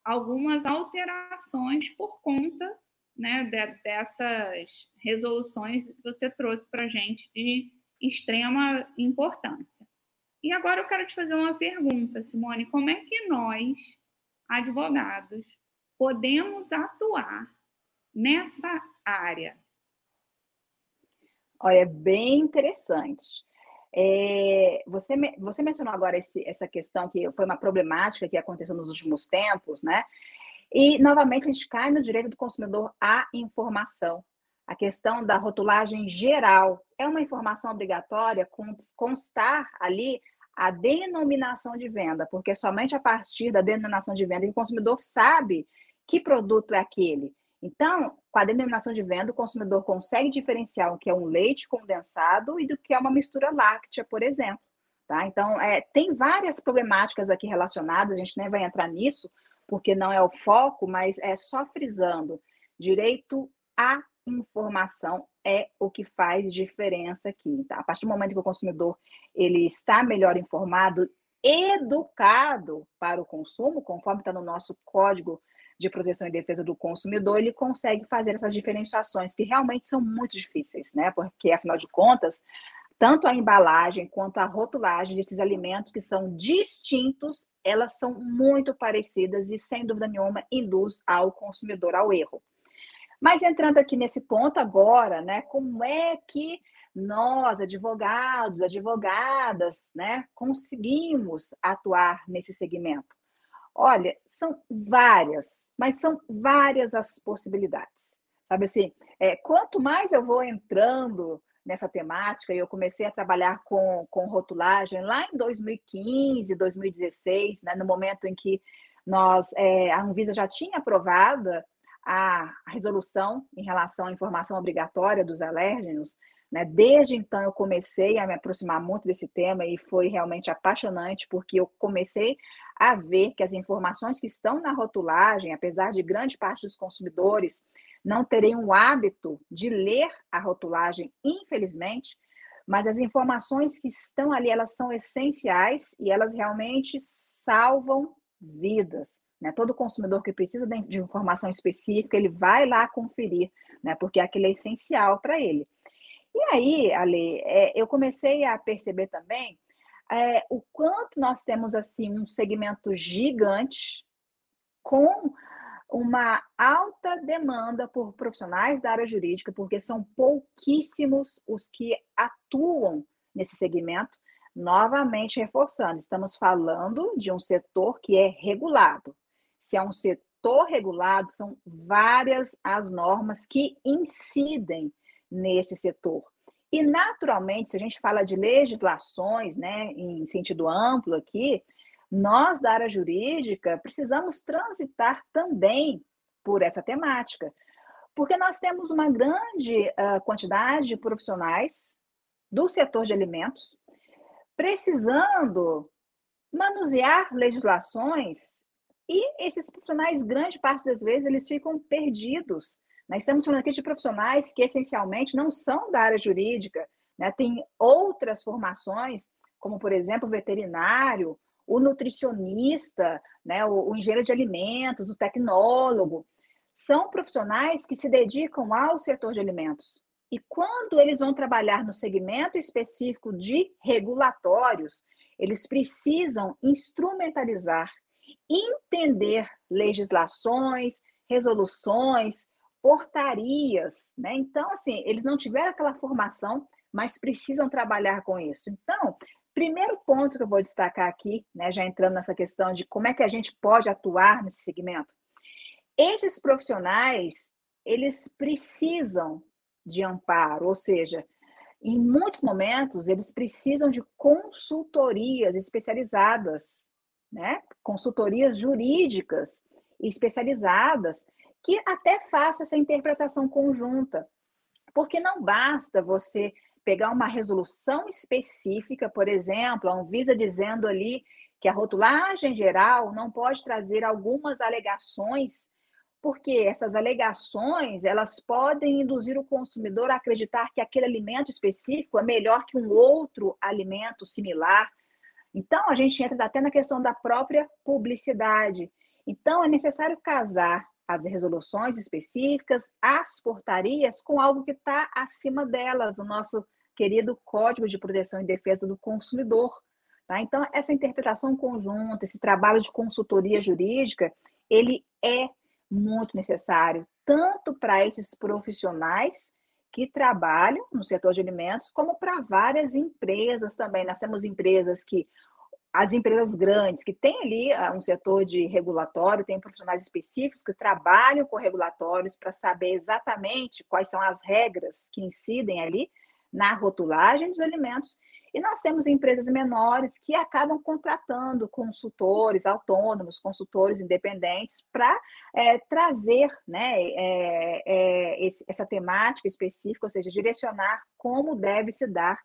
algumas alterações por conta né, de, dessas resoluções que você trouxe para a gente de extrema importância. E agora eu quero te fazer uma pergunta, Simone: como é que nós, advogados, podemos atuar nessa área? Olha, é bem interessante. É, você, você mencionou agora esse, essa questão que foi uma problemática que aconteceu nos últimos tempos, né? E, novamente, a gente cai no direito do consumidor à informação. A questão da rotulagem geral é uma informação obrigatória constar ali a denominação de venda, porque somente a partir da denominação de venda que o consumidor sabe que produto é aquele. Então, com a denominação de venda, o consumidor consegue diferenciar o que é um leite condensado e do que é uma mistura láctea, por exemplo. Tá? Então, é, tem várias problemáticas aqui relacionadas, a gente nem vai entrar nisso, porque não é o foco, mas é só frisando: direito à informação é o que faz diferença aqui. Tá? A partir do momento que o consumidor ele está melhor informado, educado para o consumo, conforme está no nosso código de proteção e defesa do consumidor, ele consegue fazer essas diferenciações que realmente são muito difíceis, né? Porque, afinal de contas, tanto a embalagem quanto a rotulagem desses alimentos que são distintos, elas são muito parecidas e, sem dúvida nenhuma, induz ao consumidor ao erro. Mas entrando aqui nesse ponto agora, né, como é que nós, advogados, advogadas, né, conseguimos atuar nesse segmento? Olha, são várias, mas são várias as possibilidades. Sabe assim, é, quanto mais eu vou entrando nessa temática, eu comecei a trabalhar com, com rotulagem lá em 2015, 2016, né, no momento em que nós, é, a Anvisa já tinha aprovada a resolução em relação à informação obrigatória dos alérgenos, né? Desde então eu comecei a me aproximar muito desse tema e foi realmente apaixonante, porque eu comecei a ver que as informações que estão na rotulagem, apesar de grande parte dos consumidores não terem o hábito de ler a rotulagem, infelizmente, mas as informações que estão ali, elas são essenciais e elas realmente salvam vidas. Né? Todo consumidor que precisa de informação específica, ele vai lá conferir, né? porque aquilo é essencial para ele. E aí, Ale, é, eu comecei a perceber também é, o quanto nós temos assim um segmento gigante com uma alta demanda por profissionais da área jurídica, porque são pouquíssimos os que atuam nesse segmento. Novamente reforçando, estamos falando de um setor que é regulado. Se é um setor regulado, são várias as normas que incidem nesse setor. E, naturalmente, se a gente fala de legislações, né, em sentido amplo aqui, nós da área jurídica precisamos transitar também por essa temática, porque nós temos uma grande uh, quantidade de profissionais do setor de alimentos precisando manusear legislações e esses profissionais, grande parte das vezes, eles ficam perdidos. Nós estamos falando aqui de profissionais que essencialmente não são da área jurídica, né? tem outras formações, como, por exemplo, o veterinário, o nutricionista, né? o, o engenheiro de alimentos, o tecnólogo. São profissionais que se dedicam ao setor de alimentos. E quando eles vão trabalhar no segmento específico de regulatórios, eles precisam instrumentalizar, entender legislações, resoluções, portarias, né? Então, assim, eles não tiveram aquela formação, mas precisam trabalhar com isso. Então, primeiro ponto que eu vou destacar aqui, né, já entrando nessa questão de como é que a gente pode atuar nesse segmento. Esses profissionais, eles precisam de amparo, ou seja, em muitos momentos eles precisam de consultorias especializadas, né? Consultorias jurídicas especializadas que até façam essa interpretação conjunta. Porque não basta você pegar uma resolução específica, por exemplo, a Anvisa dizendo ali que a rotulagem geral não pode trazer algumas alegações porque essas alegações elas podem induzir o consumidor a acreditar que aquele alimento específico é melhor que um outro alimento similar. Então, a gente entra até na questão da própria publicidade. Então, é necessário casar as resoluções específicas, as portarias, com algo que está acima delas, o nosso querido Código de Proteção e Defesa do Consumidor. Tá? Então, essa interpretação conjunta, esse trabalho de consultoria jurídica, ele é muito necessário, tanto para esses profissionais que trabalham no setor de alimentos, como para várias empresas também. Nós temos empresas que as empresas grandes que têm ali ah, um setor de regulatório, tem profissionais específicos que trabalham com regulatórios para saber exatamente quais são as regras que incidem ali na rotulagem dos alimentos. E nós temos empresas menores que acabam contratando consultores autônomos, consultores independentes, para é, trazer né, é, é, esse, essa temática específica, ou seja, direcionar como deve se dar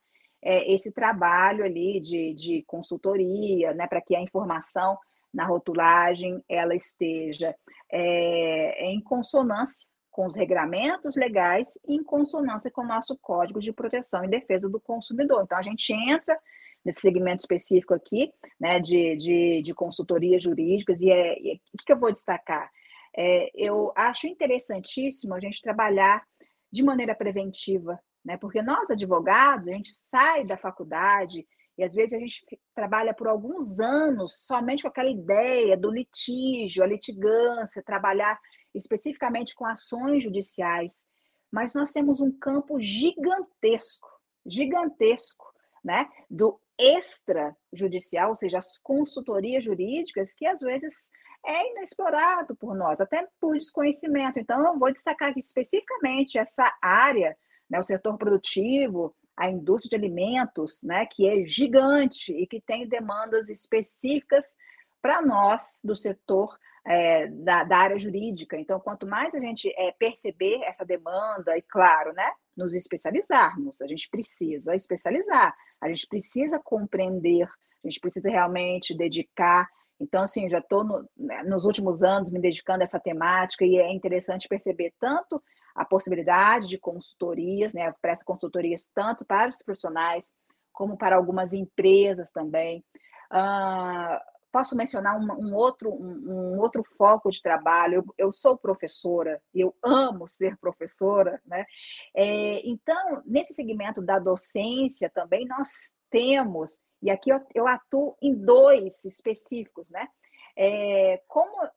é, esse trabalho ali de, de consultoria, né, para que a informação na rotulagem ela esteja é, em consonância com os regramentos legais em consonância com o nosso Código de Proteção e Defesa do Consumidor. Então, a gente entra nesse segmento específico aqui, né, de, de, de consultorias jurídicas, e, é, e o que eu vou destacar? É, eu acho interessantíssimo a gente trabalhar de maneira preventiva, né, porque nós, advogados, a gente sai da faculdade e às vezes a gente trabalha por alguns anos somente com aquela ideia do litígio, a litigância, trabalhar especificamente com ações judiciais, mas nós temos um campo gigantesco, gigantesco, né, do extrajudicial, ou seja, as consultorias jurídicas, que às vezes é inexplorado por nós, até por desconhecimento. Então, eu vou destacar aqui especificamente essa área, né, o setor produtivo, a indústria de alimentos, né, que é gigante e que tem demandas específicas para nós do setor é, da, da, área jurídica. Então, quanto mais a gente é, perceber essa demanda e, claro, né, nos especializarmos, a gente precisa especializar, a gente precisa compreender, a gente precisa realmente dedicar. Então, assim, já estou no, né, nos últimos anos me dedicando a essa temática e é interessante perceber tanto a possibilidade de consultorias, né, presto consultorias tanto para os profissionais como para algumas empresas também. Uh, posso mencionar um, um outro, um, um, outro foco de trabalho. Eu, eu, sou professora, eu amo ser professora, né? É, então, nesse segmento da docência também, nós temos, e aqui eu, eu atuo em dois específicos, né? É, como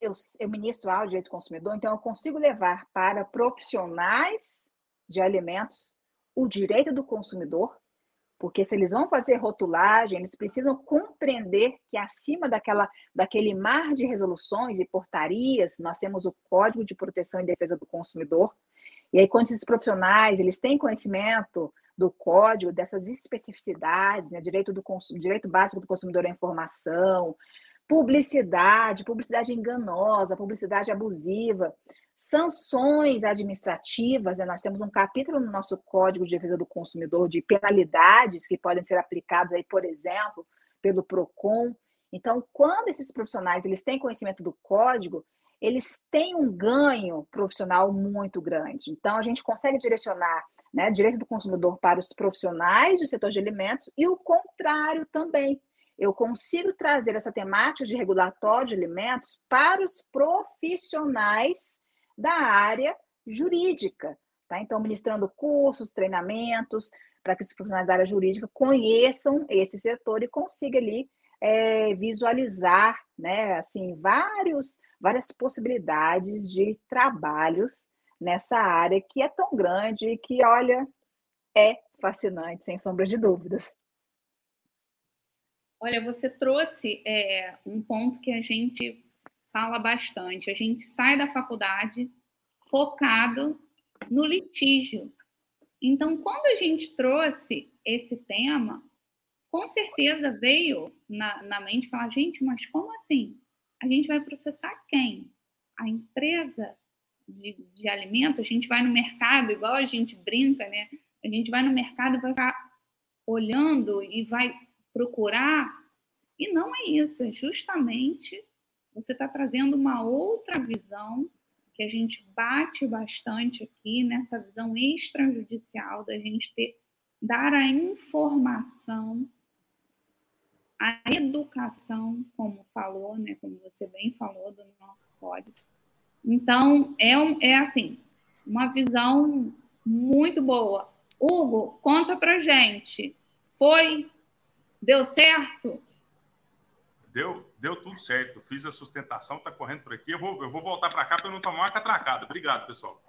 eu, eu ministro de direito do consumidor, então eu consigo levar para profissionais de alimentos o direito do consumidor, porque se eles vão fazer rotulagem, eles precisam compreender que acima daquela, daquele mar de resoluções e portarias, nós temos o Código de Proteção e Defesa do Consumidor. E aí, quando esses profissionais eles têm conhecimento do código, dessas especificidades, né, direito, do direito básico do consumidor à informação, publicidade, publicidade enganosa, publicidade abusiva, sanções administrativas, né? nós temos um capítulo no nosso Código de Defesa do Consumidor de penalidades que podem ser aplicadas aí, por exemplo, pelo Procon. Então, quando esses profissionais eles têm conhecimento do código, eles têm um ganho profissional muito grande. Então, a gente consegue direcionar né, direito do consumidor para os profissionais do setor de alimentos e o contrário também. Eu consigo trazer essa temática de regulatório de alimentos para os profissionais da área jurídica. Tá? Então, ministrando cursos, treinamentos, para que os profissionais da área jurídica conheçam esse setor e consigam ali é, visualizar né, assim, vários, várias possibilidades de trabalhos nessa área que é tão grande e que, olha, é fascinante, sem sombra de dúvidas. Olha, você trouxe é, um ponto que a gente fala bastante. A gente sai da faculdade focado no litígio. Então, quando a gente trouxe esse tema, com certeza veio na, na mente falar, gente, mas como assim? A gente vai processar quem? A empresa de, de alimento? A gente vai no mercado, igual a gente brinca, né? A gente vai no mercado e vai ficar olhando e vai procurar. E não é isso, é justamente você está trazendo uma outra visão que a gente bate bastante aqui nessa visão extrajudicial da gente ter dar a informação, a educação, como falou, né, como você bem falou do nosso código. Então, é, um, é assim, uma visão muito boa. Hugo, conta pra gente. Foi? Deu certo? Deu, deu tudo certo. Fiz a sustentação, tá correndo por aqui. Eu vou, eu vou voltar para cá para não tomar uma catracada. Obrigado, pessoal.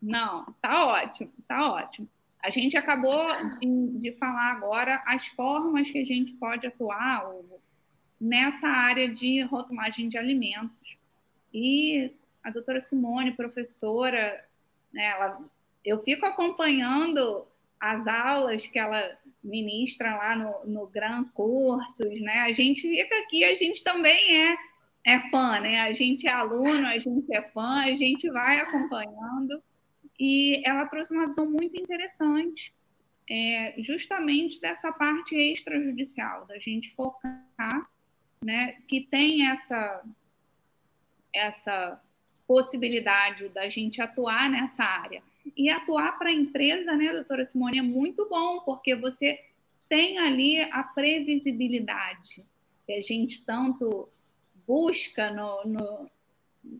Não, tá ótimo, tá ótimo. A gente acabou de, de falar agora as formas que a gente pode atuar Hugo, nessa área de rotulagem de alimentos. E a doutora Simone, professora, né, ela, eu fico acompanhando as aulas que ela ministra lá no, no Gran Cursos, né? A gente fica aqui, a gente também é, é fã, né? A gente é aluno, a gente é fã, a gente vai acompanhando. E ela trouxe uma visão muito interessante, é, justamente dessa parte extrajudicial, da gente focar, né? Que tem essa, essa possibilidade da gente atuar nessa área e atuar para a empresa, né, doutora Simone, é muito bom, porque você tem ali a previsibilidade que a gente tanto busca no, no,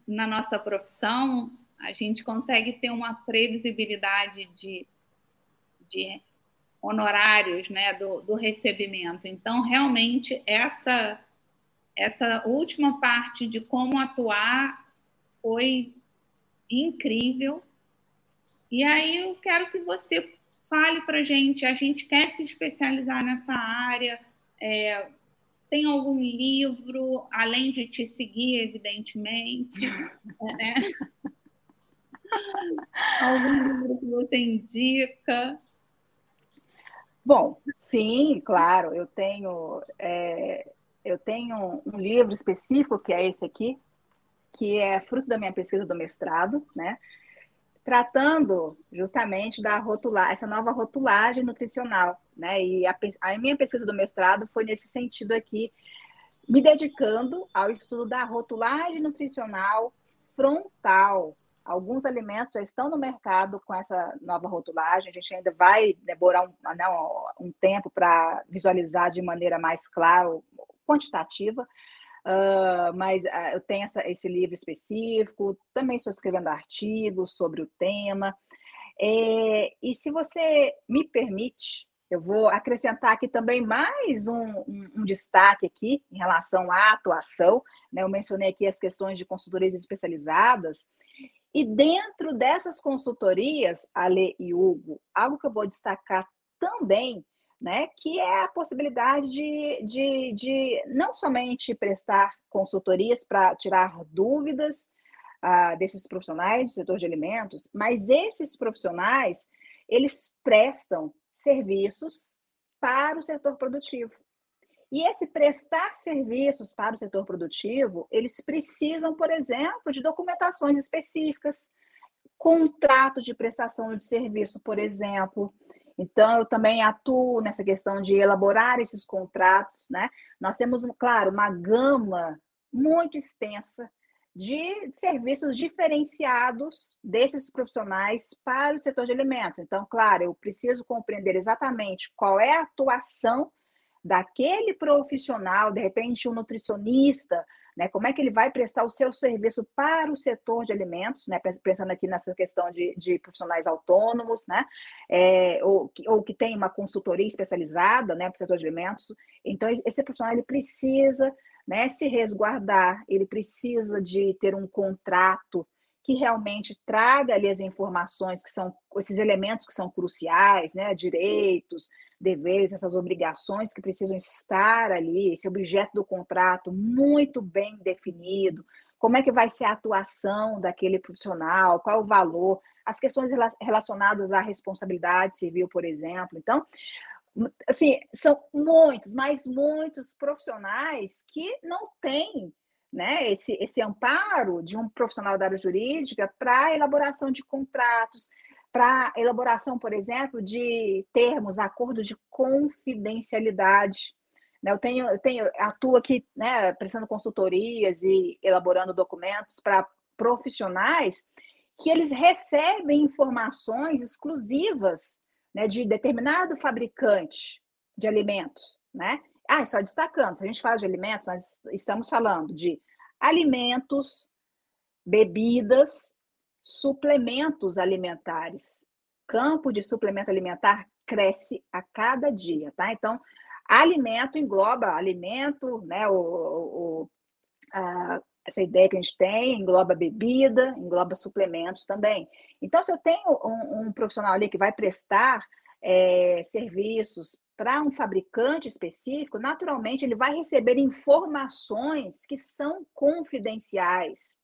na nossa profissão, a gente consegue ter uma previsibilidade de, de honorários né, do, do recebimento. Então, realmente, essa, essa última parte de como atuar foi incrível e aí eu quero que você fale para a gente. A gente quer se especializar nessa área. É, tem algum livro, além de te seguir, evidentemente, né? algum livro que você indica? Bom, sim, claro. Eu tenho é, eu tenho um livro específico que é esse aqui, que é fruto da minha pesquisa do mestrado, né? Tratando justamente da rotular, essa nova rotulagem nutricional, né? E a, a minha pesquisa do mestrado foi nesse sentido aqui, me dedicando ao estudo da rotulagem nutricional frontal. Alguns alimentos já estão no mercado com essa nova rotulagem. A gente ainda vai demorar um, não, um tempo para visualizar de maneira mais clara quantitativa, uh, mas uh, eu tenho essa, esse livro específico, também estou escrevendo artigos sobre o tema. É, e se você me permite, eu vou acrescentar aqui também mais um, um, um, destaque aqui em relação à atuação. Né? Eu mencionei aqui as questões de consultorias especializadas. E dentro dessas consultorias, Ale e Hugo, algo que eu vou destacar também, né, que é a possibilidade de, de, de não somente prestar consultorias para tirar dúvidas uh, desses profissionais do setor de alimentos, mas esses profissionais, eles prestam serviços para o setor produtivo. E esse prestar serviços para o setor produtivo, eles precisam, por exemplo, de documentações específicas, contrato de prestação de serviço, por exemplo. Então, eu também atuo nessa questão de elaborar esses contratos, né? Nós temos, claro, uma gama muito extensa de serviços diferenciados desses profissionais para o setor de alimentos. Então, claro, eu preciso compreender exatamente qual é a atuação daquele profissional, de repente um nutricionista, né? Como é que ele vai prestar o seu serviço para o setor de alimentos, né? Pensando aqui nessa questão de, de profissionais autônomos, né? É, ou, ou que tem uma consultoria especializada, né, para o setor de alimentos. Então, esse profissional ele precisa né, se resguardar, ele precisa de ter um contrato que realmente traga ali as informações que são esses elementos que são cruciais, né, direitos, deveres, essas obrigações que precisam estar ali, esse objeto do contrato muito bem definido, como é que vai ser a atuação daquele profissional, qual o valor, as questões relacionadas à responsabilidade civil, por exemplo. Então, assim, são muitos, mas muitos profissionais que não têm né, esse, esse amparo de um profissional da área jurídica para elaboração de contratos, para elaboração, por exemplo, de termos, acordos de confidencialidade. Né, eu tenho, eu tenho, atuo aqui, né, prestando consultorias e elaborando documentos para profissionais que eles recebem informações exclusivas né, de determinado fabricante de alimentos, né? Ah, só destacando, se a gente fala de alimentos, nós estamos falando de alimentos, bebidas, suplementos alimentares. Campo de suplemento alimentar cresce a cada dia, tá? Então, alimento engloba alimento, né? O, o a, essa ideia que a gente tem engloba bebida, engloba suplementos também. Então, se eu tenho um, um profissional ali que vai prestar é, serviços para um fabricante específico, naturalmente ele vai receber informações que são confidenciais.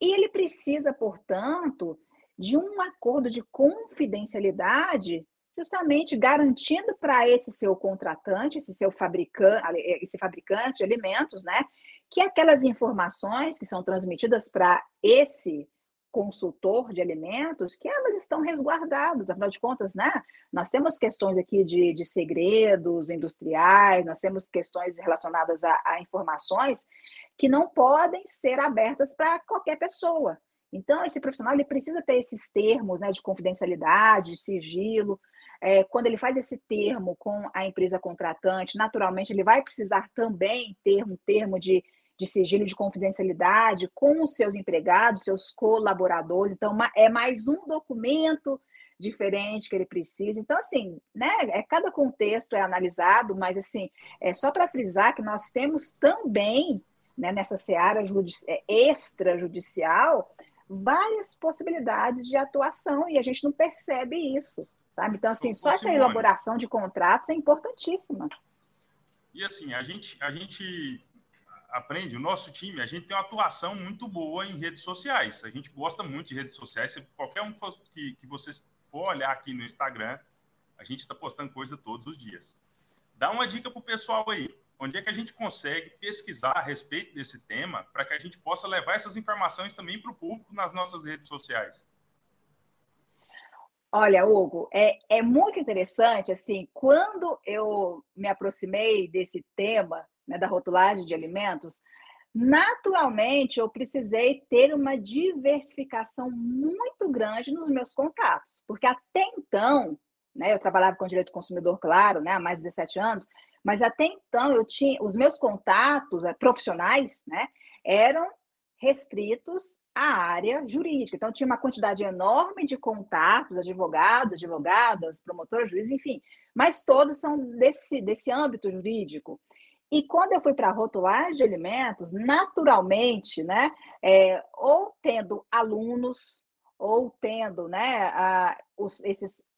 E ele precisa, portanto, de um acordo de confidencialidade, justamente garantindo para esse seu contratante, esse seu fabricante, esse fabricante de alimentos, né, que aquelas informações que são transmitidas para esse consultor de alimentos, que elas estão resguardadas, afinal de contas, né? Nós temos questões aqui de, de segredos industriais, nós temos questões relacionadas a, a informações que não podem ser abertas para qualquer pessoa. Então, esse profissional ele precisa ter esses termos né, de confidencialidade, de sigilo. É, quando ele faz esse termo com a empresa contratante, naturalmente ele vai precisar também ter um termo de de sigilo de confidencialidade com os seus empregados, seus colaboradores. Então, é mais um documento diferente que ele precisa. Então, assim, né, é, cada contexto é analisado, mas, assim, é só para frisar que nós temos também, né, nessa seara é, extrajudicial, várias possibilidades de atuação e a gente não percebe isso, sabe? Então, assim, só essa elaboração de contratos é importantíssima. E, assim, a gente, a gente aprende, o nosso time, a gente tem uma atuação muito boa em redes sociais. A gente gosta muito de redes sociais. Se qualquer um que, que vocês for olhar aqui no Instagram, a gente está postando coisa todos os dias. Dá uma dica para o pessoal aí. Onde é que a gente consegue pesquisar a respeito desse tema para que a gente possa levar essas informações também para o público nas nossas redes sociais? Olha, Hugo, é, é muito interessante, assim, quando eu me aproximei desse tema, né, da rotulagem de alimentos, naturalmente eu precisei ter uma diversificação muito grande nos meus contatos, porque até então, né, eu trabalhava com direito do consumidor, claro, né, há mais de 17 anos, Mas até então eu tinha os meus contatos é, profissionais, né, eram restritos à área jurídica. Então tinha uma quantidade enorme de contatos, advogados, advogadas, promotoras, juízes, enfim, mas todos são desse desse âmbito jurídico. E quando eu fui para rotulagem de alimentos, naturalmente, né, é, ou tendo alunos, ou tendo né, a, os, esses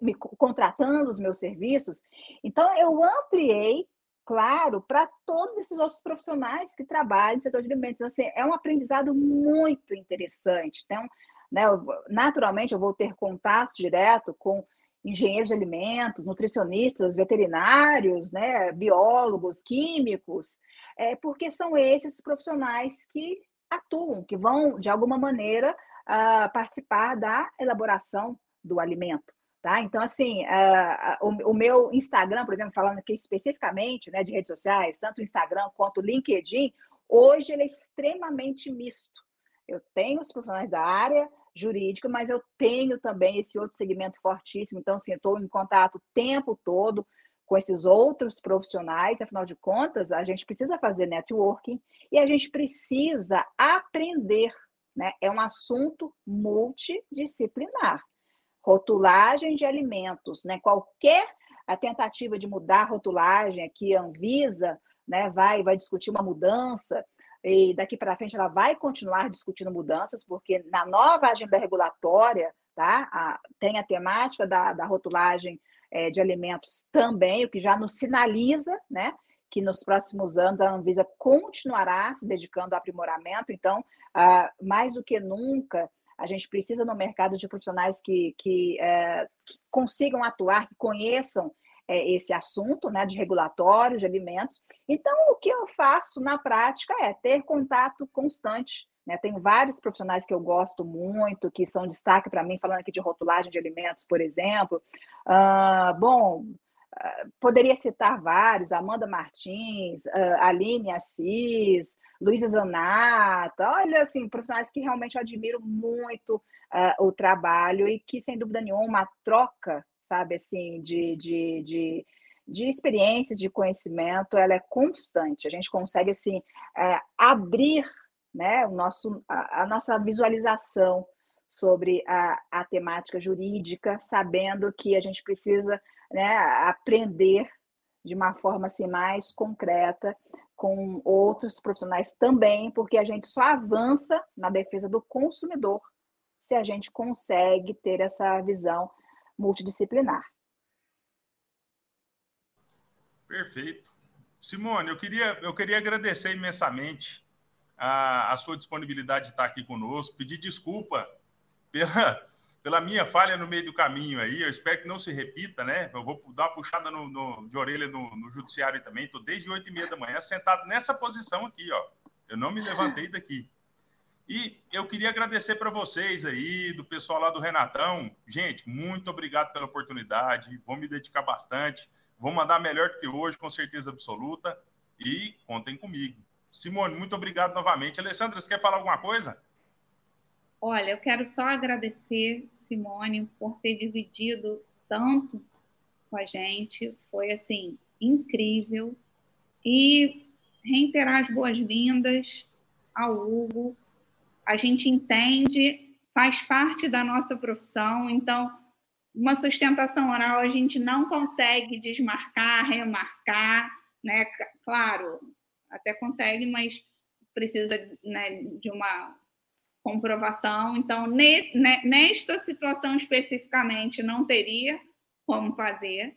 me contratando os meus serviços, então eu ampliei, claro, para todos esses outros profissionais que trabalham no setor de alimentos. Então, assim, é um aprendizado muito interessante. Então, né, naturalmente, eu vou ter contato direto com engenheiros de alimentos, nutricionistas, veterinários, né, biólogos, químicos, é, porque são esses profissionais que atuam, que vão, de alguma maneira, uh, participar da elaboração do alimento. Tá? Então, assim, uh, o, o, meu Instagram, por exemplo, falando aqui especificamente né, de redes sociais, tanto o Instagram quanto o LinkedIn, hoje ele é extremamente misto. Eu tenho os profissionais da área, jurídica, mas eu tenho também esse outro segmento fortíssimo. Então, assim, estou em contato o tempo todo com esses outros profissionais, afinal de contas, a gente precisa fazer networking e a gente precisa aprender, né? É um assunto multidisciplinar. Rotulagem de alimentos, né? Qualquer a tentativa de mudar a rotulagem aqui, a Anvisa, né, vai, vai discutir uma mudança, e daqui para frente ela vai continuar discutindo mudanças, porque na nova agenda regulatória tá, a, tem a temática da, da rotulagem é, de alimentos também, o que já nos sinaliza né, que nos próximos anos a Anvisa continuará se dedicando ao aprimoramento. Então, ah, mais do que nunca, a gente precisa no mercado de profissionais que, que, é, que consigam atuar, que conheçam é, esse assunto né, de regulatório de alimentos. Então, o que eu faço na prática é ter contato constante. Né? Tem vários profissionais que eu gosto muito, que são destaque para mim, falando aqui de rotulagem de alimentos, por exemplo. Ah, bom, ah, poderia citar vários, Amanda Martins, ah, Aline Assis, Luísa Zanata, olha, assim, profissionais que realmente eu admiro muito uh, o trabalho e que, sem dúvida nenhuma, uma troca sabe, assim, de, de, de, de experiências, de conhecimento, ela é constante. A gente consegue, assim, é, abrir né, o nosso, a, a, nossa visualização sobre a, a temática jurídica, sabendo que a gente precisa né, aprender de uma forma assim, mais concreta com outros profissionais também, porque a gente só avança na defesa do consumidor se a gente consegue ter essa visão multidisciplinar. Perfeito. Simone, eu queria, eu queria agradecer imensamente a, a sua disponibilidade de estar aqui conosco, pedir desculpa pela, pela minha falha no meio do caminho aí, eu espero que não se repita, né? Eu vou dar uma puxada no, no de orelha no, no judiciário também, estou desde oito e meia da manhã sentado nessa posição aqui, ó. Eu não me levantei daqui. E eu queria agradecer para vocês aí, do pessoal lá do Renatão. Gente, muito obrigado pela oportunidade. Vou me dedicar bastante. Vou mandar melhor do que hoje, com certeza absoluta. E contem comigo. Simone, muito obrigado novamente. Alessandra, você quer falar alguma coisa? Olha, eu quero só agradecer, Simone, por ter dividido tanto com a gente. Foi, assim, incrível. E reiterar as boas-vindas ao Hugo a gente entende, faz parte da nossa profissão, então uma sustentação oral a gente não consegue desmarcar, remarcar, né? Claro, até consegue, mas precisa né, de uma comprovação. Então, nesta situação especificamente, não teria como fazer.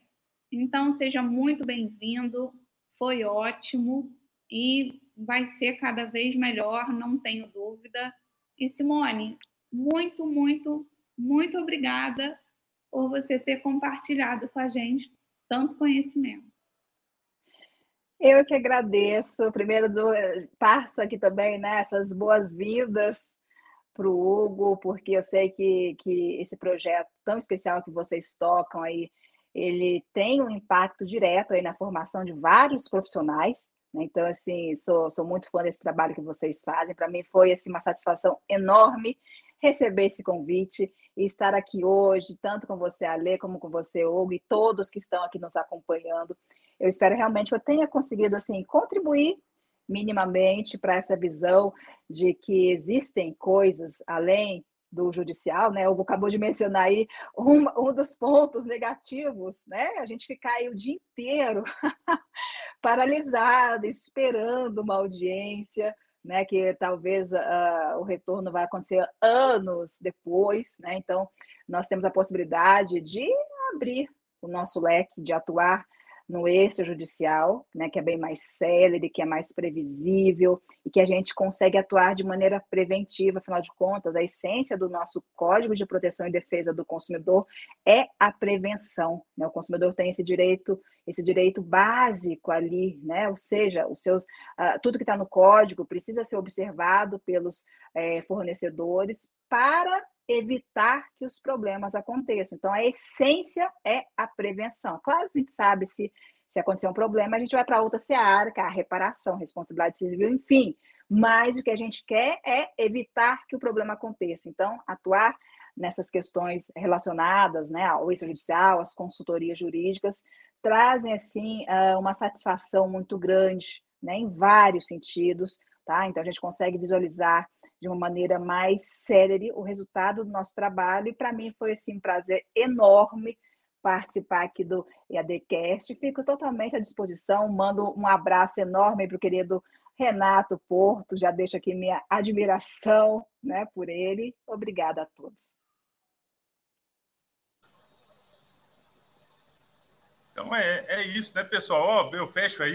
Então, seja muito bem-vindo, foi ótimo e vai ser cada vez melhor, não tenho dúvida. E Simone, muito, muito, muito obrigada por você ter compartilhado com a gente tanto conhecimento. Eu que agradeço. Primeiro, do, passo aqui também né, essas boas-vindas para o Hugo, porque eu sei que, que esse projeto tão especial que vocês tocam aí, ele tem um impacto direto aí na formação de vários profissionais? Então, assim, sou, sou muito fã desse trabalho que vocês fazem. Para mim foi assim, uma satisfação enorme receber esse convite e estar aqui hoje, tanto com você, Ale, como com você, Hugo, e todos que estão aqui nos acompanhando. eu espero realmente que eu tenha conseguido assim contribuir minimamente para essa visão de que existem coisas além do judicial, né? O acabou de mencionar aí um, um dos pontos negativos, né? A gente ficar aí o dia inteiro paralisado, esperando uma audiência, né? Que talvez uh, o retorno vai acontecer anos depois, né? Então, nós temos a possibilidade de abrir o nosso leque, de atuar no extrajudicial, né, que é bem mais célere, que é mais previsível e que a gente consegue atuar de maneira preventiva, afinal de contas, a essência do nosso Código de Proteção e Defesa do Consumidor é a prevenção. Né? O consumidor tem esse direito, esse direito básico ali, né? Ou seja, os seus, uh, tudo que está no código precisa ser observado pelos eh, fornecedores para evitar que os problemas aconteçam. Então, a essência é a prevenção. Claro, a gente sabe se, se acontecer um problema, a gente vai para outra seara, que é a reparação, responsabilidade civil, enfim. Mas o que a gente quer é evitar que o problema aconteça. Então, atuar nessas questões relacionadas né, ao extrajudicial, às consultorias jurídicas, trazem, assim, ah, uma satisfação muito grande, né, em vários sentidos, tá? Então, a gente consegue visualizar de uma maneira mais célere o resultado do nosso trabalho. E para mim foi assim, um prazer enorme participar aqui do EADcast. Fico totalmente à disposição. Mando um abraço enorme para o querido Renato Porto. Já deixo aqui minha admiração né, por ele. Obrigada a todos. Então é, é isso, né, pessoal? Ó, eu fecho aí.